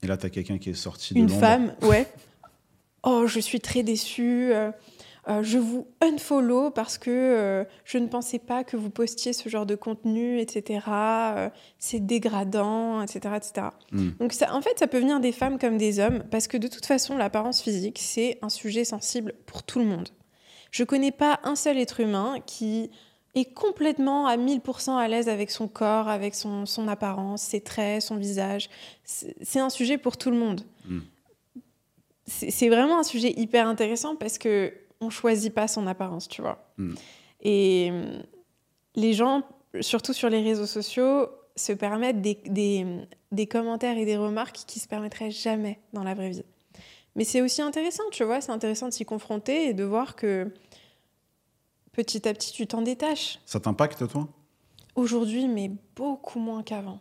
Et là, tu as quelqu'un qui est sorti de Une femme, ouais. Oh, je suis très déçue. Euh, je vous unfollow parce que euh, je ne pensais pas que vous postiez ce genre de contenu, etc. Euh, c'est dégradant, etc. etc. Hmm. Donc ça, en fait, ça peut venir des femmes comme des hommes parce que de toute façon, l'apparence physique, c'est un sujet sensible pour tout le monde. Je connais pas un seul être humain qui est complètement à 1000% à l'aise avec son corps, avec son, son, apparence, ses traits, son visage. C'est un sujet pour tout le monde. Hmm. C'est vraiment un sujet hyper intéressant parce que on choisit pas son apparence, tu vois. Hmm. Et euh, les gens, surtout sur les réseaux sociaux, se permettent des, commentaires et des remarques qui se permettraient jamais dans la vraie vie. Mais c'est aussi intéressant, tu vois, c'est intéressant de s'y confronter et de voir que petit à petit, tu t'en détaches. Ça t'impacte, toi? Aujourd'hui, mais beaucoup moins qu'avant.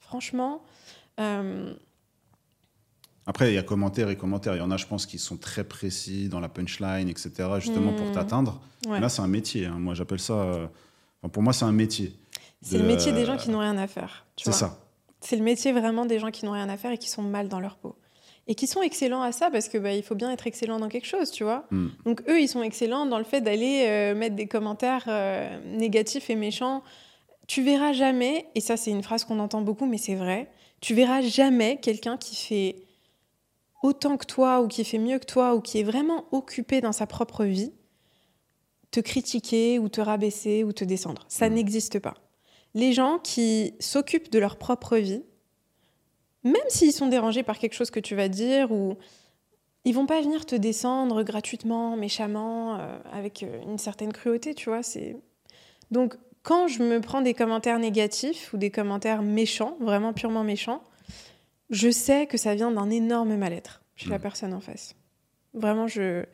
Franchement, euh, après, il y a commentaires et commentaires. Il y en a, je pense, qui sont très précis dans la punchline, etc., justement pour hmm. t'atteindre. Là, c'est un métier. Hein. Moi, j'appelle ça. Euh, pour moi, c'est un métier. C'est le métier des gens qui n'ont rien à faire. C'est ça. C'est le métier vraiment des gens qui n'ont rien à faire et qui sont mal dans leur peau. Et qui sont excellents à ça parce que bah, il faut bien être excellent dans quelque chose, tu vois. Hmm. Donc eux, ils sont excellents dans le fait d'aller euh, mettre des commentaires euh, négatifs et méchants. Tu verras jamais, et ça c'est une phrase qu'on entend beaucoup, mais c'est vrai, tu verras jamais quelqu'un qui fait autant que toi ou qui fait mieux que toi ou qui est vraiment occupé dans sa propre vie, te critiquer ou te rabaisser ou te descendre. Ça mmh. n'existe pas. Les gens qui s'occupent de leur propre vie, même s'ils sont dérangés par quelque chose que tu vas dire ou ils vont pas venir te descendre gratuitement, méchamment, euh, avec euh, une certaine cruauté, tu vois. C'est donc quand je me prends des commentaires négatifs ou des commentaires méchants, vraiment purement méchants, je sais que ça vient d'un énorme mal-être chez la mm. personne en face. Vraiment, je.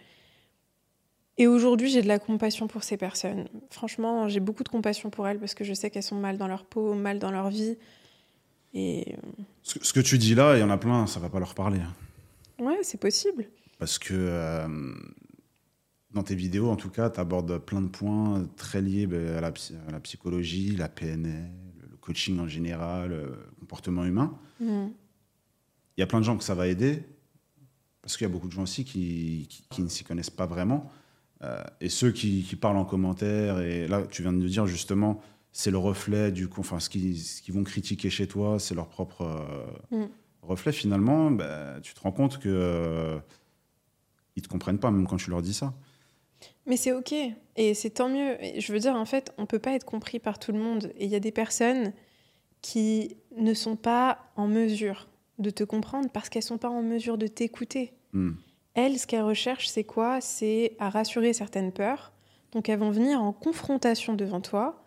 Et aujourd'hui, j'ai de la compassion pour ces personnes. Franchement, j'ai beaucoup de compassion pour elles parce que je sais qu'elles sont mal dans leur peau, mal dans leur vie. Et. Ce que, tu dis là, il y en a plein, ça va pas leur parler. Hein. Ouais, c'est possible. Parce que. Euh, dans tes vidéos, en tout cas, tu abordes plein de points très liés ben, à, la, psychologie, la PNL, le coaching en général, le comportement humain. Mm. Il y a plein de gens que ça va aider, parce qu'il y a beaucoup de gens aussi qui, qui, ne s'y connaissent pas vraiment. Euh, et ceux qui, qui, parlent en commentaire, et là, tu viens de nous dire justement, c'est le reflet du enfin, ce qu'ils ce vont critiquer chez toi, c'est leur propre euh, mm. reflet. Finalement, bah, tu te rends compte que euh, ils te comprennent pas, même quand tu leur dis ça. Mais c'est ok, et c'est tant mieux. Je veux dire, en fait, on peut pas être compris par tout le monde, et il y a des personnes qui ne sont pas en mesure de te comprendre parce qu'elles sont pas en mesure de t'écouter. Hmm. Elles, ce qu'elles recherchent, c'est quoi? C'est à rassurer certaines peurs. Donc elles vont venir en confrontation devant toi.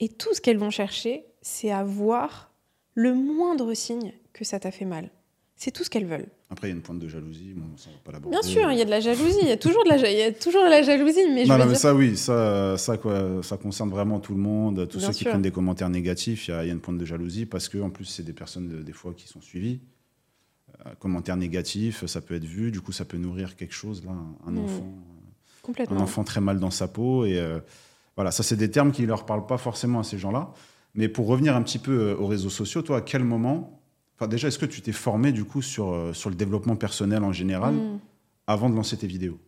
Et tout ce qu'elles vont chercher, c'est à voir le moindre signe que ça t'a fait mal. C'est tout ce qu'elles veulent. Après, il y a une pointe de jalousie, bon, ça va pas Bien sûr, il y a de la jalousie, il y a toujours de la, il y a toujours de la jalousie, mais je non, non, mais ça, oui, ça, ça, quoi, ça concerne vraiment tout le monde, tous ceux qui prennent des commentaires négatifs, il y, a, il y, a une pointe de jalousie parce que en plus, c'est des personnes des fois qui sont suivies. Euh, commentaires négatifs, ça peut être vu, du coup, ça peut nourrir quelque chose là, un, mmh. enfant, Complètement. un enfant très mal dans sa peau, et euh, voilà, ça, c'est des termes qui leur parlent pas forcément à ces gens-là. Mais pour revenir un petit peu euh, aux réseaux sociaux, toi, à quel moment Enfin, déjà, est-ce que tu t'es formé du coup sur, euh, sur le développement personnel en général Hmm. avant de lancer tes vidéos?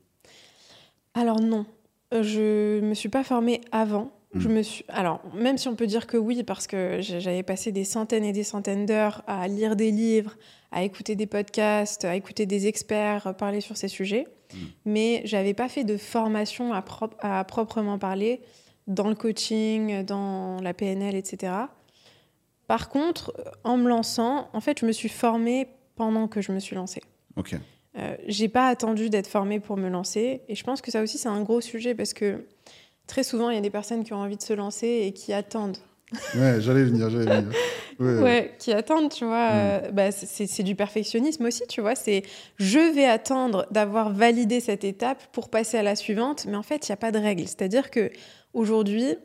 Alors non, Euh, je me suis pas formée avant. Je Mm. me suis... Alors, même si on peut dire que oui, parce que j'avais passé des centaines et des centaines d'heures à lire des livres, à écouter des podcasts, à écouter des experts parler sur ces sujets, Mm. mais j'avais pas fait de formation à, à proprement parler dans le coaching, dans la PNL, etc. Par contre, en me lançant, en fait, je me suis formée pendant que je me suis lancée. Ok. Euh, j'ai pas attendu d'être formée pour me lancer. Et je pense que ça aussi, c'est un gros sujet parce que très souvent, il y a des personnes qui ont envie de se lancer et qui attendent. Ouais, j'allais venir, j'allais venir. Ouais, Ouais, qui attendent, tu vois. Mm. euh, bah, c'est c'est du perfectionnisme aussi, tu vois. C'est je vais attendre d'avoir validé cette étape pour passer à la suivante. Mais en fait, il n'y a pas de règle. C'est-à-dire que aujourd'hui,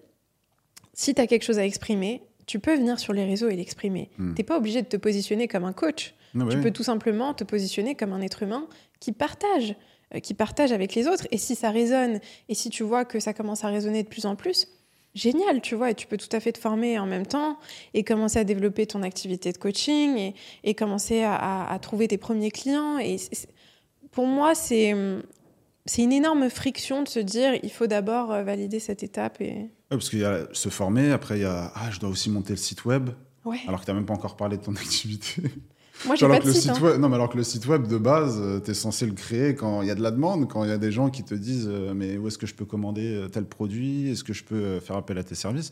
si tu as quelque chose à exprimer, tu peux venir sur les réseaux et l'exprimer. Mm. Tu n'es pas obligé de te positionner comme un coach. Ouais, Tu ouais. peux tout simplement te positionner comme un être humain qui partage, euh, qui partage avec les autres. Et si ça résonne, et si tu vois que ça commence à résonner de plus en plus, génial, tu vois. Et tu peux tout à fait te former en même temps et commencer à développer ton activité de coaching et, et commencer à, à- à trouver tes premiers clients. Et pour moi, c'est c'est une énorme friction de se dire il faut d'abord euh, valider cette étape. Et... Parce qu'il y a se former, après il y a ah, je dois aussi monter le site web, Ouais. alors que tu n'as même pas encore parlé de ton activité. Moi, j'ai pas que de le site. site hein. web, non, mais alors que le site web de base, tu es censé le créer quand il y a de la demande, quand il y a des gens qui te disent euh, mais où est-ce que je peux commander euh, tel produit, est-ce que je peux euh, faire appel à tes services?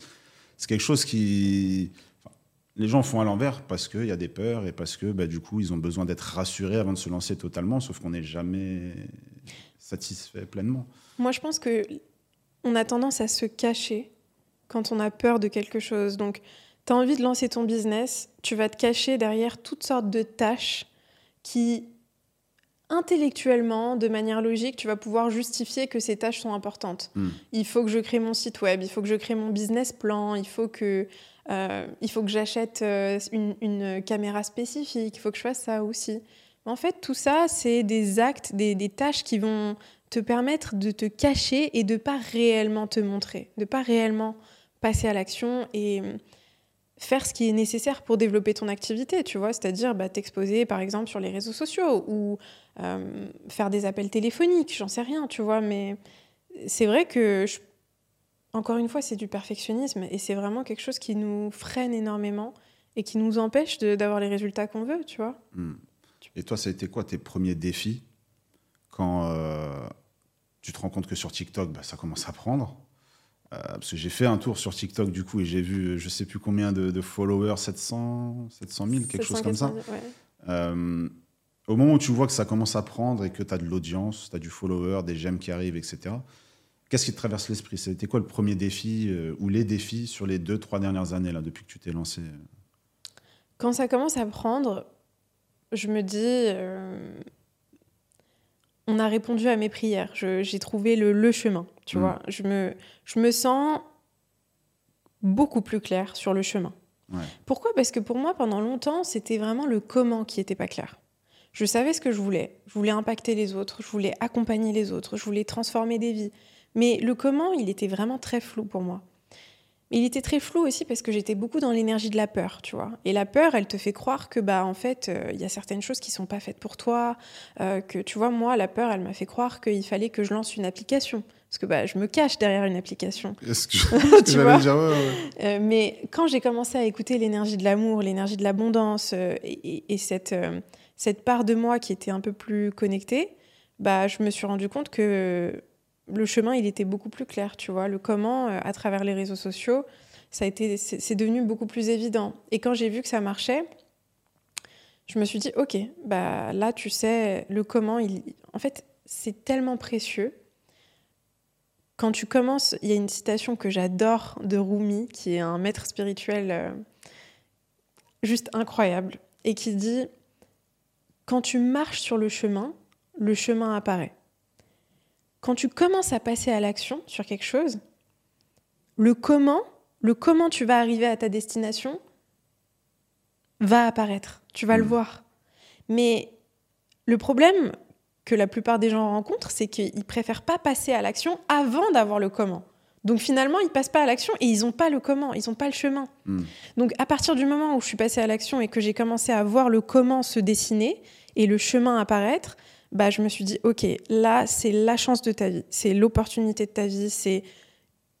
C'est quelque chose qui enfin, les gens font à l'envers parce qu'il y a des peurs et parce que bah, du coup ils ont besoin d'être rassurés avant de se lancer totalement, sauf qu'on n'est jamais satisfait pleinement. Moi, je pense que on a tendance à se cacher quand on a peur de quelque chose. Donc, tu as envie de lancer ton business, tu vas te cacher derrière toutes sortes de tâches qui, intellectuellement, de manière logique, tu vas pouvoir justifier que ces tâches sont importantes. Hmm. Il faut que je crée mon site web, il faut que je crée mon business plan, il faut que, euh, il faut que j'achète euh, une, une caméra spécifique, il faut que je fasse ça aussi. En fait, tout ça, c'est des actes, des, des tâches qui vont te permettre de te cacher et de pas réellement te montrer, de pas réellement passer à l'action et euh, faire ce qui est nécessaire pour développer ton activité, tu vois, c'est-à-dire bah, t'exposer par exemple sur les réseaux sociaux ou euh, faire des appels téléphoniques, j'en sais rien, tu vois, mais c'est vrai que, je- encore une fois, c'est du perfectionnisme et c'est vraiment quelque chose qui nous freine énormément et qui nous empêche d'avoir les résultats qu'on veut, tu vois? Hmm. Et toi, ça a été quoi tes premiers défis quand euh, tu te rends compte que sur TikTok, bah, ça commence à prendre Euh, Parce que j'ai fait un tour sur TikTok du coup et j'ai vu je sais plus combien de, de followers, 700, 700 000, quelque chose comme ça. 780 000, ouais. Euh, au moment où tu vois que ça commence à prendre et que tu as de l'audience, tu as du follower, des j'aime qui arrivent, etc., qu'est-ce qui te traverse l'esprit? C'était quoi le premier défi euh, ou les défis sur les deux, trois dernières années là, depuis que tu t'es lancé? Quand ça commence à prendre, je me dis, euh, on a répondu à mes prières. J'ai trouvé le, le chemin, tu Mm. vois. Je me, je me sens beaucoup plus claire sur le chemin. Ouais. Pourquoi? Parce que pour moi, pendant longtemps, c'était vraiment le comment qui n'était pas clair. Je savais ce que je voulais. Je voulais impacter les autres, je voulais accompagner les autres, je voulais transformer des vies. Mais le comment, il était vraiment très flou pour moi. Mais il était très flou aussi parce que j'étais beaucoup dans l'énergie de la peur, tu vois. Et la peur, elle te fait croire que, bah, en fait, euh, il y a certaines choses qui sont pas faites pour toi. euh, que, tu vois, moi, la peur, elle m'a fait croire qu'il fallait que je lance une application. Parce que, bah, je me cache derrière une application. Est-ce que, Tu vois dire ouais, ouais. Euh, mais quand j'ai commencé à écouter l'énergie de l'amour, l'énergie de l'abondance et, et- et cette, cette part de moi qui était un peu plus connectée, bah, je me suis rendu compte que le chemin, il était beaucoup plus clair, tu vois. Le comment, euh, à travers les réseaux sociaux, ça a été, c'est devenu beaucoup plus évident. Et quand j'ai vu que ça marchait, je me suis dit, OK, bah, là, tu sais, le comment, il... en fait, c'est tellement précieux quand tu commences, il y a une citation que j'adore de Rumi, qui est un maître spirituel euh, juste incroyable, et qui dit Quand tu marches sur le chemin, le chemin apparaît. Quand tu commences à passer à l'action sur quelque chose, le comment, le comment tu vas arriver à ta destination va apparaître. Tu vas le Mhm. voir. Mais le problème que la plupart des gens rencontrent, c'est qu'ils préfèrent pas passer à l'action avant d'avoir le comment. Donc finalement, ils passent pas à l'action et ils n'ont pas le comment, ils n'ont pas le chemin. Hmm. Donc à partir du moment où je suis passée à l'action et que j'ai commencé à voir le comment se dessiner et le chemin apparaître, bah, je me suis dit, OK, là, c'est la chance de ta vie, c'est l'opportunité de ta vie, c'est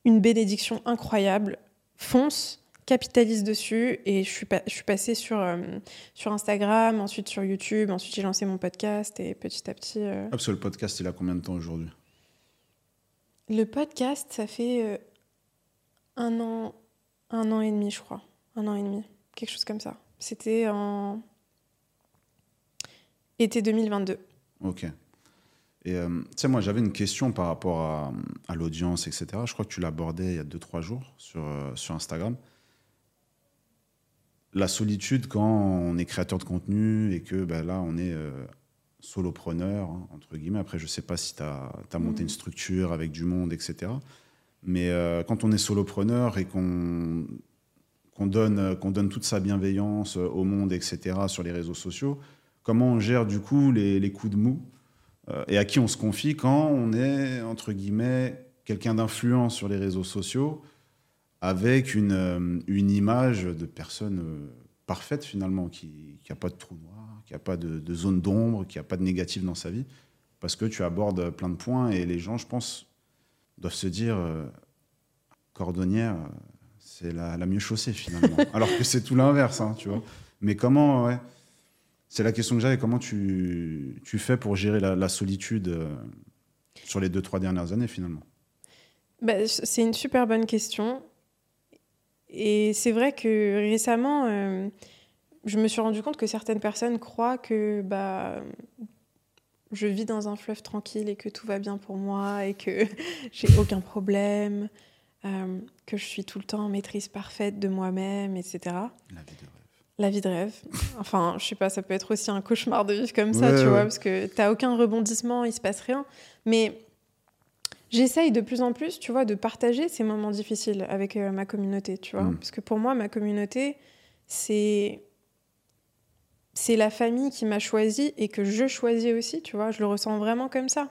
une bénédiction incroyable. Fonce, capitalise dessus et je suis, je suis passée sur, euh, sur Instagram, ensuite sur YouTube, ensuite j'ai lancé mon podcast et petit à petit... euh, Ah, parce que le podcast, il a combien de temps aujourd'hui? Le podcast, ça fait euh, un an, un an et demi, je crois. Un an et demi, quelque chose comme ça. C'était en été 2022. Ok. Et euh, tu sais, moi, j'avais une question par rapport à, à l'audience, etc. Je crois que tu l'abordais il y a 2-3 jours sur, euh, sur Instagram. La solitude quand on est créateur de contenu et que ben, là, on est euh, solopreneur, hein, entre guillemets. Après, je sais pas si tu as, monté Mhm. une structure avec du monde, etc. Mais quand on est solopreneur et qu'on donne, qu'on donne toute sa bienveillance au monde, etc., sur les réseaux sociaux, comment on gère du coup les, les coups de mou euh, et à qui on se confie quand on est, entre guillemets, quelqu'un d'influent sur les réseaux sociaux avec une, euh, une image de personne euh, parfaite finalement, qui n'a pas de trou noir, qui n'a pas de, de zone d'ombre, qui n'a pas de négatif dans sa vie, parce que tu abordes plein de points et les gens, je pense, doivent se dire, cordonnière, c'est la, la mieux chaussée finalement. Alors que c'est tout l'inverse, hein, tu vois. Mais comment, ouais, c'est la question que j'avais, comment tu, tu fais pour gérer la, la solitude euh, sur les deux, trois dernières années finalement? Bah, c'est une super bonne question. Et c'est vrai que récemment, euh, je me suis rendu compte que certaines personnes croient que bah, je vis dans un fleuve tranquille et que tout va bien pour moi et que j'ai aucun problème, euh, que je suis tout le temps en maîtrise parfaite de moi-même, etc. La vie de rêve. La vie de rêve. Enfin, je sais pas, ça peut être aussi un cauchemar de vivre comme ça, Ouais, tu ouais. vois, parce que t'as aucun rebondissement, il se passe rien. Mais j'essaye de plus en plus, tu vois, de partager ces moments difficiles avec euh, ma communauté, tu vois. Mm. Parce que pour moi, ma communauté, c'est c'est la famille qui m'a choisi et que je choisis aussi, tu vois. Je le ressens vraiment comme ça.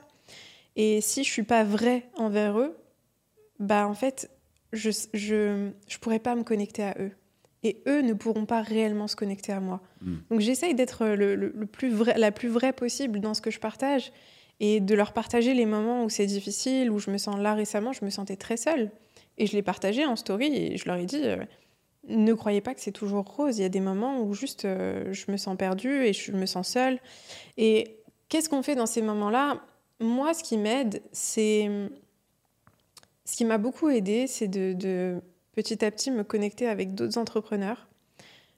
Et si je suis pas vraie envers eux, bah en fait, je je je pourrais pas me connecter à eux. Et eux ne pourront pas réellement se connecter à moi. Mm. Donc j'essaye d'être le, le- le plus vrai, la plus vraie possible dans ce que je partage et de leur partager les moments où c'est difficile, où je me sens là récemment, je me sentais très seule. Et je l'ai partagé en story et je leur ai dit, euh, ne croyez pas que c'est toujours rose. Il y a des moments où juste euh, je me sens perdue et je me sens seule. Et qu'est-ce qu'on fait dans ces moments-là? Moi, ce qui m'aide, c'est... Ce qui m'a beaucoup aidé, c'est de, de petit à petit me connecter avec d'autres entrepreneurs.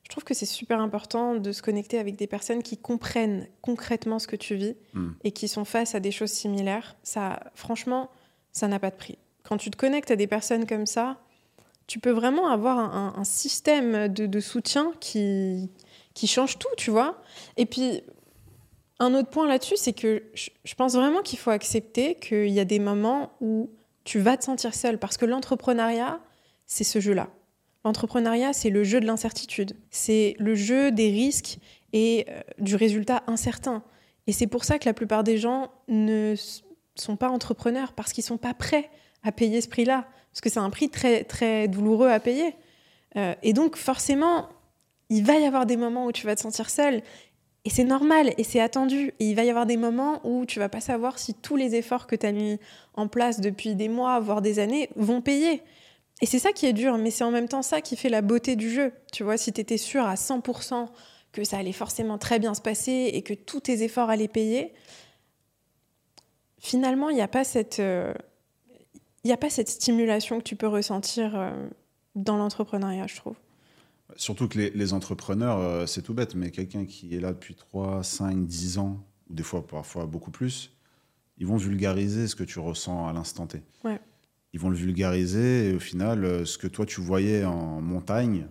Je trouve que c'est super important de se connecter avec des personnes qui comprennent concrètement ce que tu vis Mm. et qui sont face à des choses similaires. Ça, franchement, ça n'a pas de prix. Quand tu te connectes à des personnes comme ça, tu peux vraiment avoir un, un- un système de, de soutien qui, qui change tout, tu vois. Et puis, un autre point là-dessus, c'est que je, je pense vraiment qu'il faut accepter qu'il y a des moments où tu vas te sentir seul parce que l'entrepreneuriat, c'est ce jeu-là. L'entrepreneuriat, c'est le jeu de l'incertitude. C'est le jeu des risques et euh, du résultat incertain. Et c'est pour ça que la plupart des gens ne sont pas entrepreneurs parce qu'ils sont pas prêts à payer ce prix-là. Parce que c'est un prix très, très douloureux à payer. Euh, et donc, forcément, il va y avoir des moments où tu vas te sentir seul. Et c'est normal et c'est attendu. Et il va y avoir des moments où tu vas pas savoir si tous les efforts que tu as mis en place depuis des mois, voire des années, vont payer. Et c'est ça qui est dur, mais c'est en même temps ça qui fait la beauté du jeu. Tu vois, si tu étais sûr à 100% que ça allait forcément très bien se passer et que tous tes efforts allaient payer, finalement, il n'y a pas cette... euh, il n'y a pas cette stimulation que tu peux ressentir euh, dans l'entrepreneuriat, je trouve. Surtout que les, les entrepreneurs, euh, c'est tout bête, mais quelqu'un qui est là depuis 3, 5, 10 ans, ou des fois parfois beaucoup plus, ils vont vulgariser ce que tu ressens à l'instant T. Ouais. Ils vont le vulgariser et au final, euh, ce que toi tu voyais en montagne,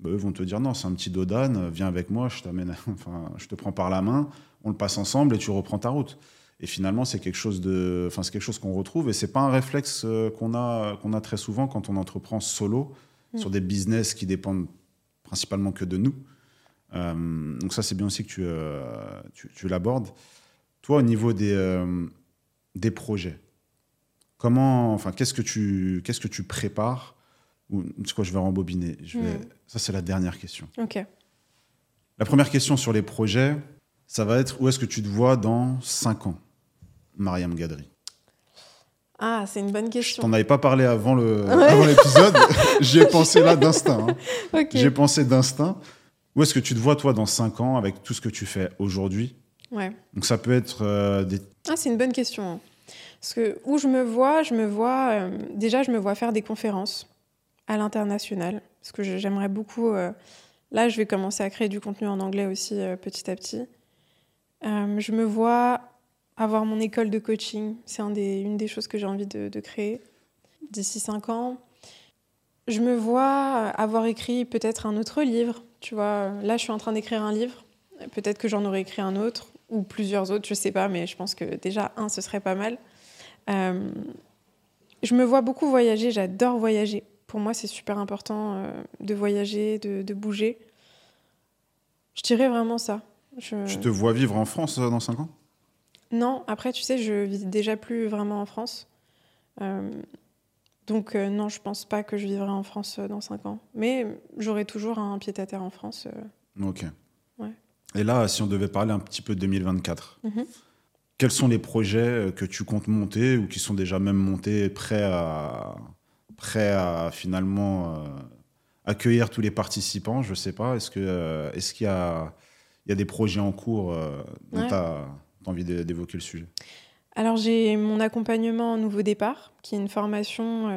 bah, eux vont te dire non, c'est un petit dodane, viens avec moi, je t'amène, enfin, je te prends par la main, on le passe ensemble et tu reprends ta route. Et finalement, c'est quelque chose de, enfin, c'est quelque chose qu'on retrouve et c'est pas un réflexe euh, qu'on a, qu'on a très souvent quand on entreprend solo Mm. sur des business qui dépendent principalement que de nous. Euh, donc ça, c'est bien aussi que tu, euh, tu, tu l'abordes. Toi, au niveau des, euh, des projets, comment, enfin, qu'est-ce que tu, qu'est-ce que tu prépares Ou c'est quoi Je vais rembobiner. Je vais... Mm. Ça, c'est la dernière question. Ok. La première question sur les projets, ça va être où est-ce que tu te vois dans 5 ans, Mariam Gadri? Ah, c'est une bonne Je question. t'en avais pas parlé avant le- Ouais. avant l'épisode. J'y ai pensé là d'instinct. hein. J'ai pensé d'instinct. Où est-ce que tu te vois, toi, dans 5 ans, avec tout ce que tu fais aujourd'hui? Ouais. Donc, ça peut être euh, des. Ah, c'est une bonne question. Parce que où je me vois, je me vois. euh, déjà, je me vois faire des conférences à l'international. Parce que j'aimerais beaucoup. euh, là, je vais commencer à créer du contenu en anglais aussi euh, petit à petit. Je me vois avoir mon école de coaching. C'est une des choses que j'ai envie de, créer d'ici cinq ans. Je me vois avoir écrit peut-être un autre livre. Tu vois, là, je suis en train d'écrire un livre. Peut-être que j'en aurais écrit un autre ou plusieurs autres, je sais pas, mais je pense que déjà un, ce serait pas mal. Euh, je me vois beaucoup voyager, j'adore voyager. Pour moi, c'est super important euh, de voyager, de, de bouger. Je dirais vraiment ça. Je- Tu te vois vivre en France euh, dans 5 ans? Non, après, tu sais, je vis déjà plus vraiment en France. Donc, non, je pense pas que je vivrai en France dans 5 ans. Mais j'aurai toujours un pied-à-terre en France. Ok. Ouais. Et là, si on devait parler un petit peu de 2024, Mhm. Quels sont les projets euh, que tu comptes monter ou qui sont déjà même montés, prêts à, prêts à finalement euh, accueillir tous les participants Je sais pas. Est-ce euh, qu'il y a, il y a des projets en cours euh, dont Ouais. tu as envie d'é- d'évoquer le sujet? Alors j'ai mon accompagnement Nouveau Départ, qui est une formation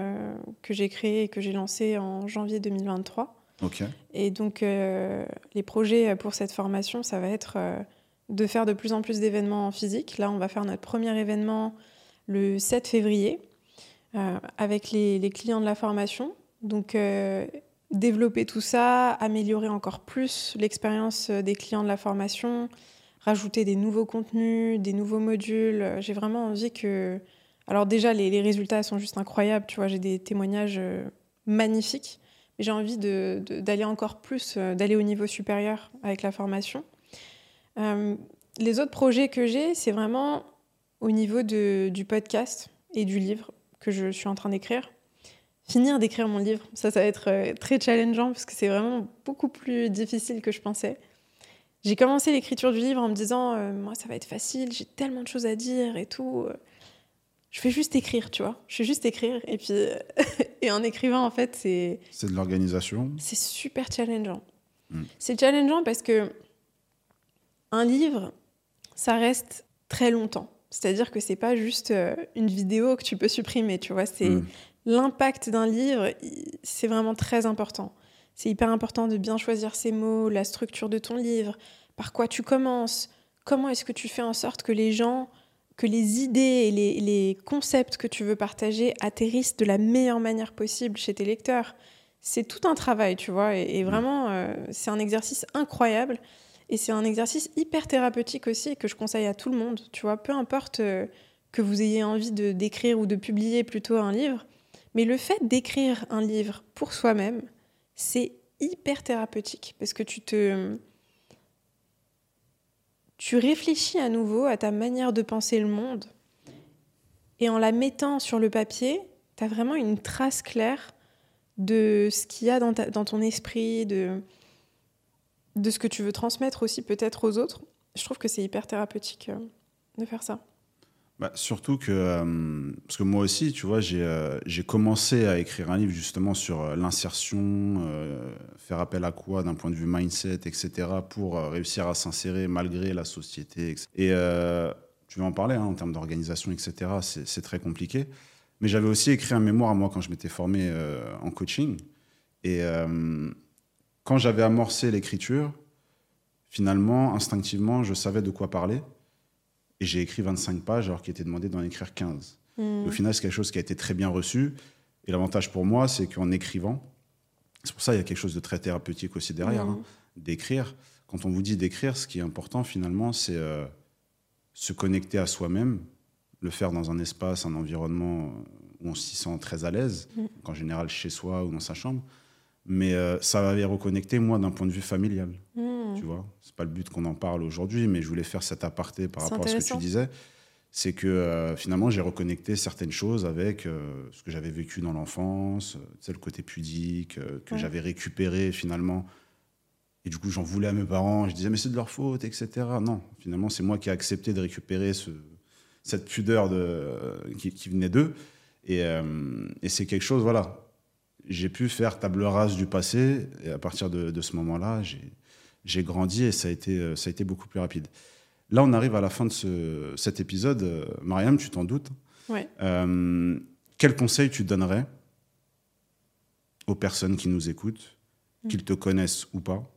que j'ai créée et que j'ai lancée en janvier 2023. Ok. Et donc les projets pour cette formation, ça va être de faire de plus en plus d'événements en physique. Là, on va faire notre premier événement le 7 février euh, avec les, clients de la formation. Donc euh, développer tout ça, améliorer encore plus l'expérience des clients de la formation, rajouter des nouveaux contenus, des nouveaux modules. J'ai vraiment envie que... Alors déjà, les, résultats sont juste incroyables, tu vois, j'ai des témoignages euh, magnifiques, mais j'ai envie d'aller encore plus, d'aller au niveau supérieur avec la formation. Euh, les autres projets que j'ai, c'est vraiment au niveau de- du podcast et du livre que je suis en train d'écrire. Finir d'écrire mon livre, ça, ça va être euh, très challengeant parce que c'est vraiment beaucoup plus difficile que je pensais. J'ai commencé l'écriture du livre en me disant, euh, moi, ça va être facile, j'ai tellement de choses à dire et tout. Je vais juste écrire, tu vois. Je vais juste écrire. Et puis, et en écrivant, en fait, c'est C'est de l'organisation. c'est super challengeant. Mm. C'est challengeant parce que un livre, ça reste très longtemps. C'est-à-dire que c'est pas juste euh, une vidéo que tu peux supprimer, tu vois. C'est Mm. l'impact d'un livre, c'est vraiment très important. C'est hyper important de bien choisir ses mots, la structure de ton livre, par quoi tu commences, comment est-ce que tu fais en sorte que les gens, que les idées et les, les concepts que tu veux partager atterrissent de la meilleure manière possible chez tes lecteurs. C'est tout un travail, tu vois, et, et vraiment, euh, c'est un exercice incroyable. Et c'est un exercice hyper thérapeutique aussi que je conseille à tout le monde, tu vois, peu importe euh, que vous ayez envie de d'écrire ou de publier plutôt un livre, mais le fait d'écrire un livre pour soi-même, c'est hyper thérapeutique parce que tu te tu réfléchis à nouveau à ta manière de penser le monde et en la mettant sur le papier, tu as vraiment une trace claire de ce qu'il y a dans, dans ton esprit, de, de ce que tu veux transmettre aussi peut-être aux autres. Je trouve que c'est hyper thérapeutique euh, de faire ça. Bah, surtout que, euh, parce que moi aussi, tu vois, j'ai euh, j'ai commencé à écrire un livre justement sur l'insertion, faire appel à quoi d'un point de vue mindset, etc., pour réussir à s'insérer malgré la société. etc. Et tu vas en parler hein, en termes d'organisation, etc., c'est très compliqué. Mais j'avais aussi écrit un mémoire, moi, quand je m'étais formé en coaching. Et quand j'avais amorcé l'écriture, finalement, instinctivement, je savais de quoi parler. Et j'ai écrit 25 pages alors qu'il était demandé d'en écrire 15. Mm. Et Au final, c'est quelque chose qui a été très bien reçu. Et l'avantage pour moi, c'est qu'en écrivant, c'est pour ça qu'il y a quelque chose de très thérapeutique aussi derrière, hein, d'écrire. Quand on vous dit d'écrire, ce qui est important finalement, c'est euh, se connecter à soi-même, le faire dans un espace, un environnement où on s'y sent très à l'aise, Mm. en général chez soi ou dans sa chambre. Mais euh, ça va les reconnecter, moi, d'un point de vue familial. Mm. Tu vois, c'est pas le but qu'on en parle aujourd'hui, mais je voulais faire cet aparté par rapport à ce que tu disais. c'est que finalement j'ai reconnecté certaines choses avec ce que j'avais vécu dans l'enfance, le côté pudique que j'avais récupéré finalement. Et du coup, j'en voulais à mes parents. Je disais, mais c'est de leur faute, etc. Non, finalement, c'est moi qui ai accepté de récupérer ce, cette pudeur de, qui, qui venait d'eux. Et, et c'est quelque chose, voilà, j'ai pu faire table rase du passé. Et à partir de, ce moment-là, j'ai grandi et ça a, été, euh, ça a été beaucoup plus rapide. Là, on arrive à la fin de ce, cet épisode. Euh, Mariam, tu t'en doutes. Ouais. Euh, quel conseil tu donnerais aux personnes qui nous écoutent, mm. qu'ils te connaissent ou pas?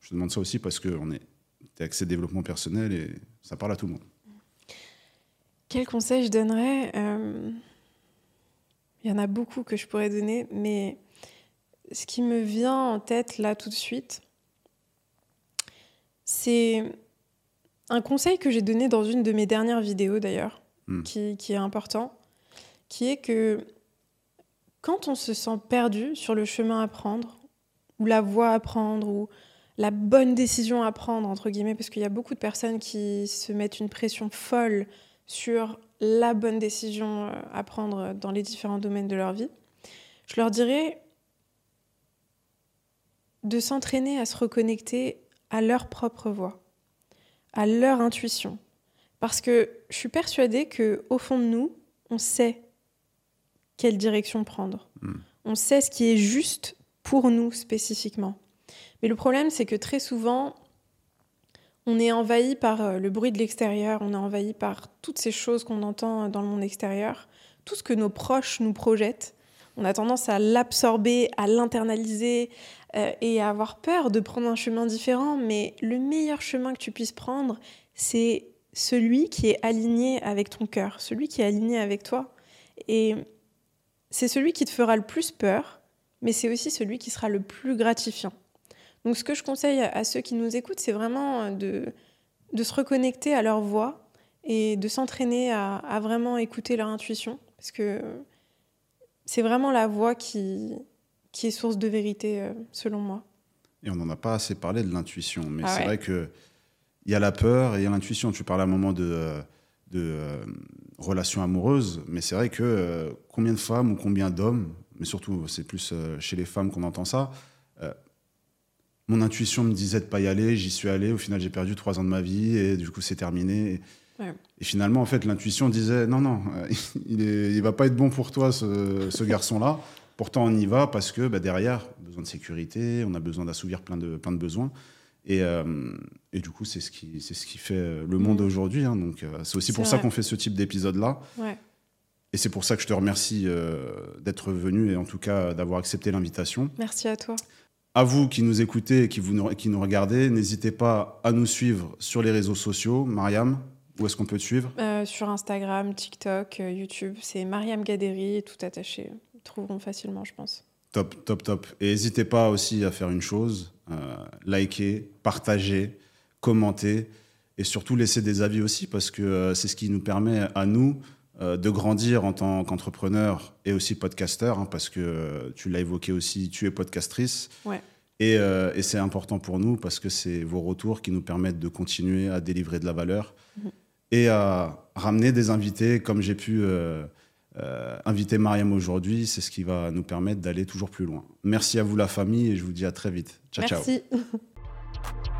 Je te demande ça aussi parce que on est, es accès développement personnel et ça parle à tout le monde. Quel conseil je donnerais? Il y en a beaucoup que je pourrais donner, mais ce qui me vient en tête là tout de suite, c'est un conseil que j'ai donné dans une de mes dernières vidéos d'ailleurs, hmm. qui, qui, est important, qui est que quand on se sent perdu sur le chemin à prendre, ou la voie à prendre, ou la bonne décision à prendre, entre guillemets, parce qu'il y a beaucoup de personnes qui se mettent une pression folle sur la bonne décision euh, à prendre dans les différents domaines de leur vie, je leur dirais de s'entraîner à se reconnecter à leur propre voix, à leur intuition. Parce que je suis persuadée que au fond de nous, on sait quelle direction prendre. Hmm. On sait ce qui est juste pour nous spécifiquement. Mais le problème, c'est que très souvent, on est envahi par euh, le bruit de l'extérieur, on est envahi par toutes ces choses qu'on entend dans le monde extérieur, tout ce que nos proches nous projettent. On a tendance à l'absorber, à l'internaliser euh, et à avoir peur de prendre un chemin différent. Mais le meilleur chemin que tu puisses prendre, c'est celui qui est aligné avec ton cœur, celui qui est aligné avec toi. Et c'est celui qui te fera le plus peur, mais c'est aussi celui qui sera le plus gratifiant. Donc ce que je conseille à, ceux qui nous écoutent, c'est vraiment euh, de, de se reconnecter à leur voix et de s'entraîner à, vraiment écouter leur intuition, parce que c'est vraiment la voix qui, qui est source de vérité, euh, selon moi. Et on n'en a pas assez parlé de l'intuition, mais ah c'est vrai qu'il y a la peur et il y a l'intuition. Tu parles à un moment de, euh, de relations amoureuses, mais c'est vrai que combien de femmes ou combien d'hommes, mais surtout c'est plus chez les femmes qu'on entend ça, mon intuition me disait de pas y aller, j'y suis allé. Au final, j'ai perdu trois ans de ma vie et du coup, c'est terminé. Et, finalement, en fait, l'intuition disait non, non, il, est, il va pas être bon pour toi, ce, garçon-là. Pourtant, on y va parce que bah, derrière, besoin de sécurité, on a besoin d'assouvir plein de, plein de besoins. Et, euh, et, du coup, c'est ce qui, c'est ce qui fait le monde mm. aujourd'hui. Hein. donc, euh, c'est aussi pour ça qu'on fait ce type d'épisode-là. Et c'est pour ça que je te remercie euh, d'être venu et en tout cas d'avoir accepté l'invitation. Merci à toi. À vous qui nous écoutez et qui, vous, qui nous regardez, n'hésitez pas à nous suivre sur les réseaux sociaux. Mariam, où est-ce qu'on peut te suivre? Euh, Sur Instagram, TikTok, euh, YouTube. C'est Mariam Gaderi, tout attaché. Ils trouveront facilement, je pense. Top, top, top. Et n'hésitez pas aussi à faire une chose euh, liker, partager, commenter et surtout laisser des avis aussi parce que c'est ce qui nous permet à nous de grandir en tant qu'entrepreneur et aussi podcasteur, hein, parce que euh, tu l'as évoqué aussi, tu es podcastrice. Euh, et, c'est important pour nous parce que c'est vos retours qui nous permettent de continuer à délivrer de la valeur mhm. et à ramener des invités comme j'ai pu inviter Mariam aujourd'hui. C'est ce qui va nous permettre d'aller toujours plus loin. Merci à vous la famille et je vous dis à très vite. Ciao, Merci. ciao.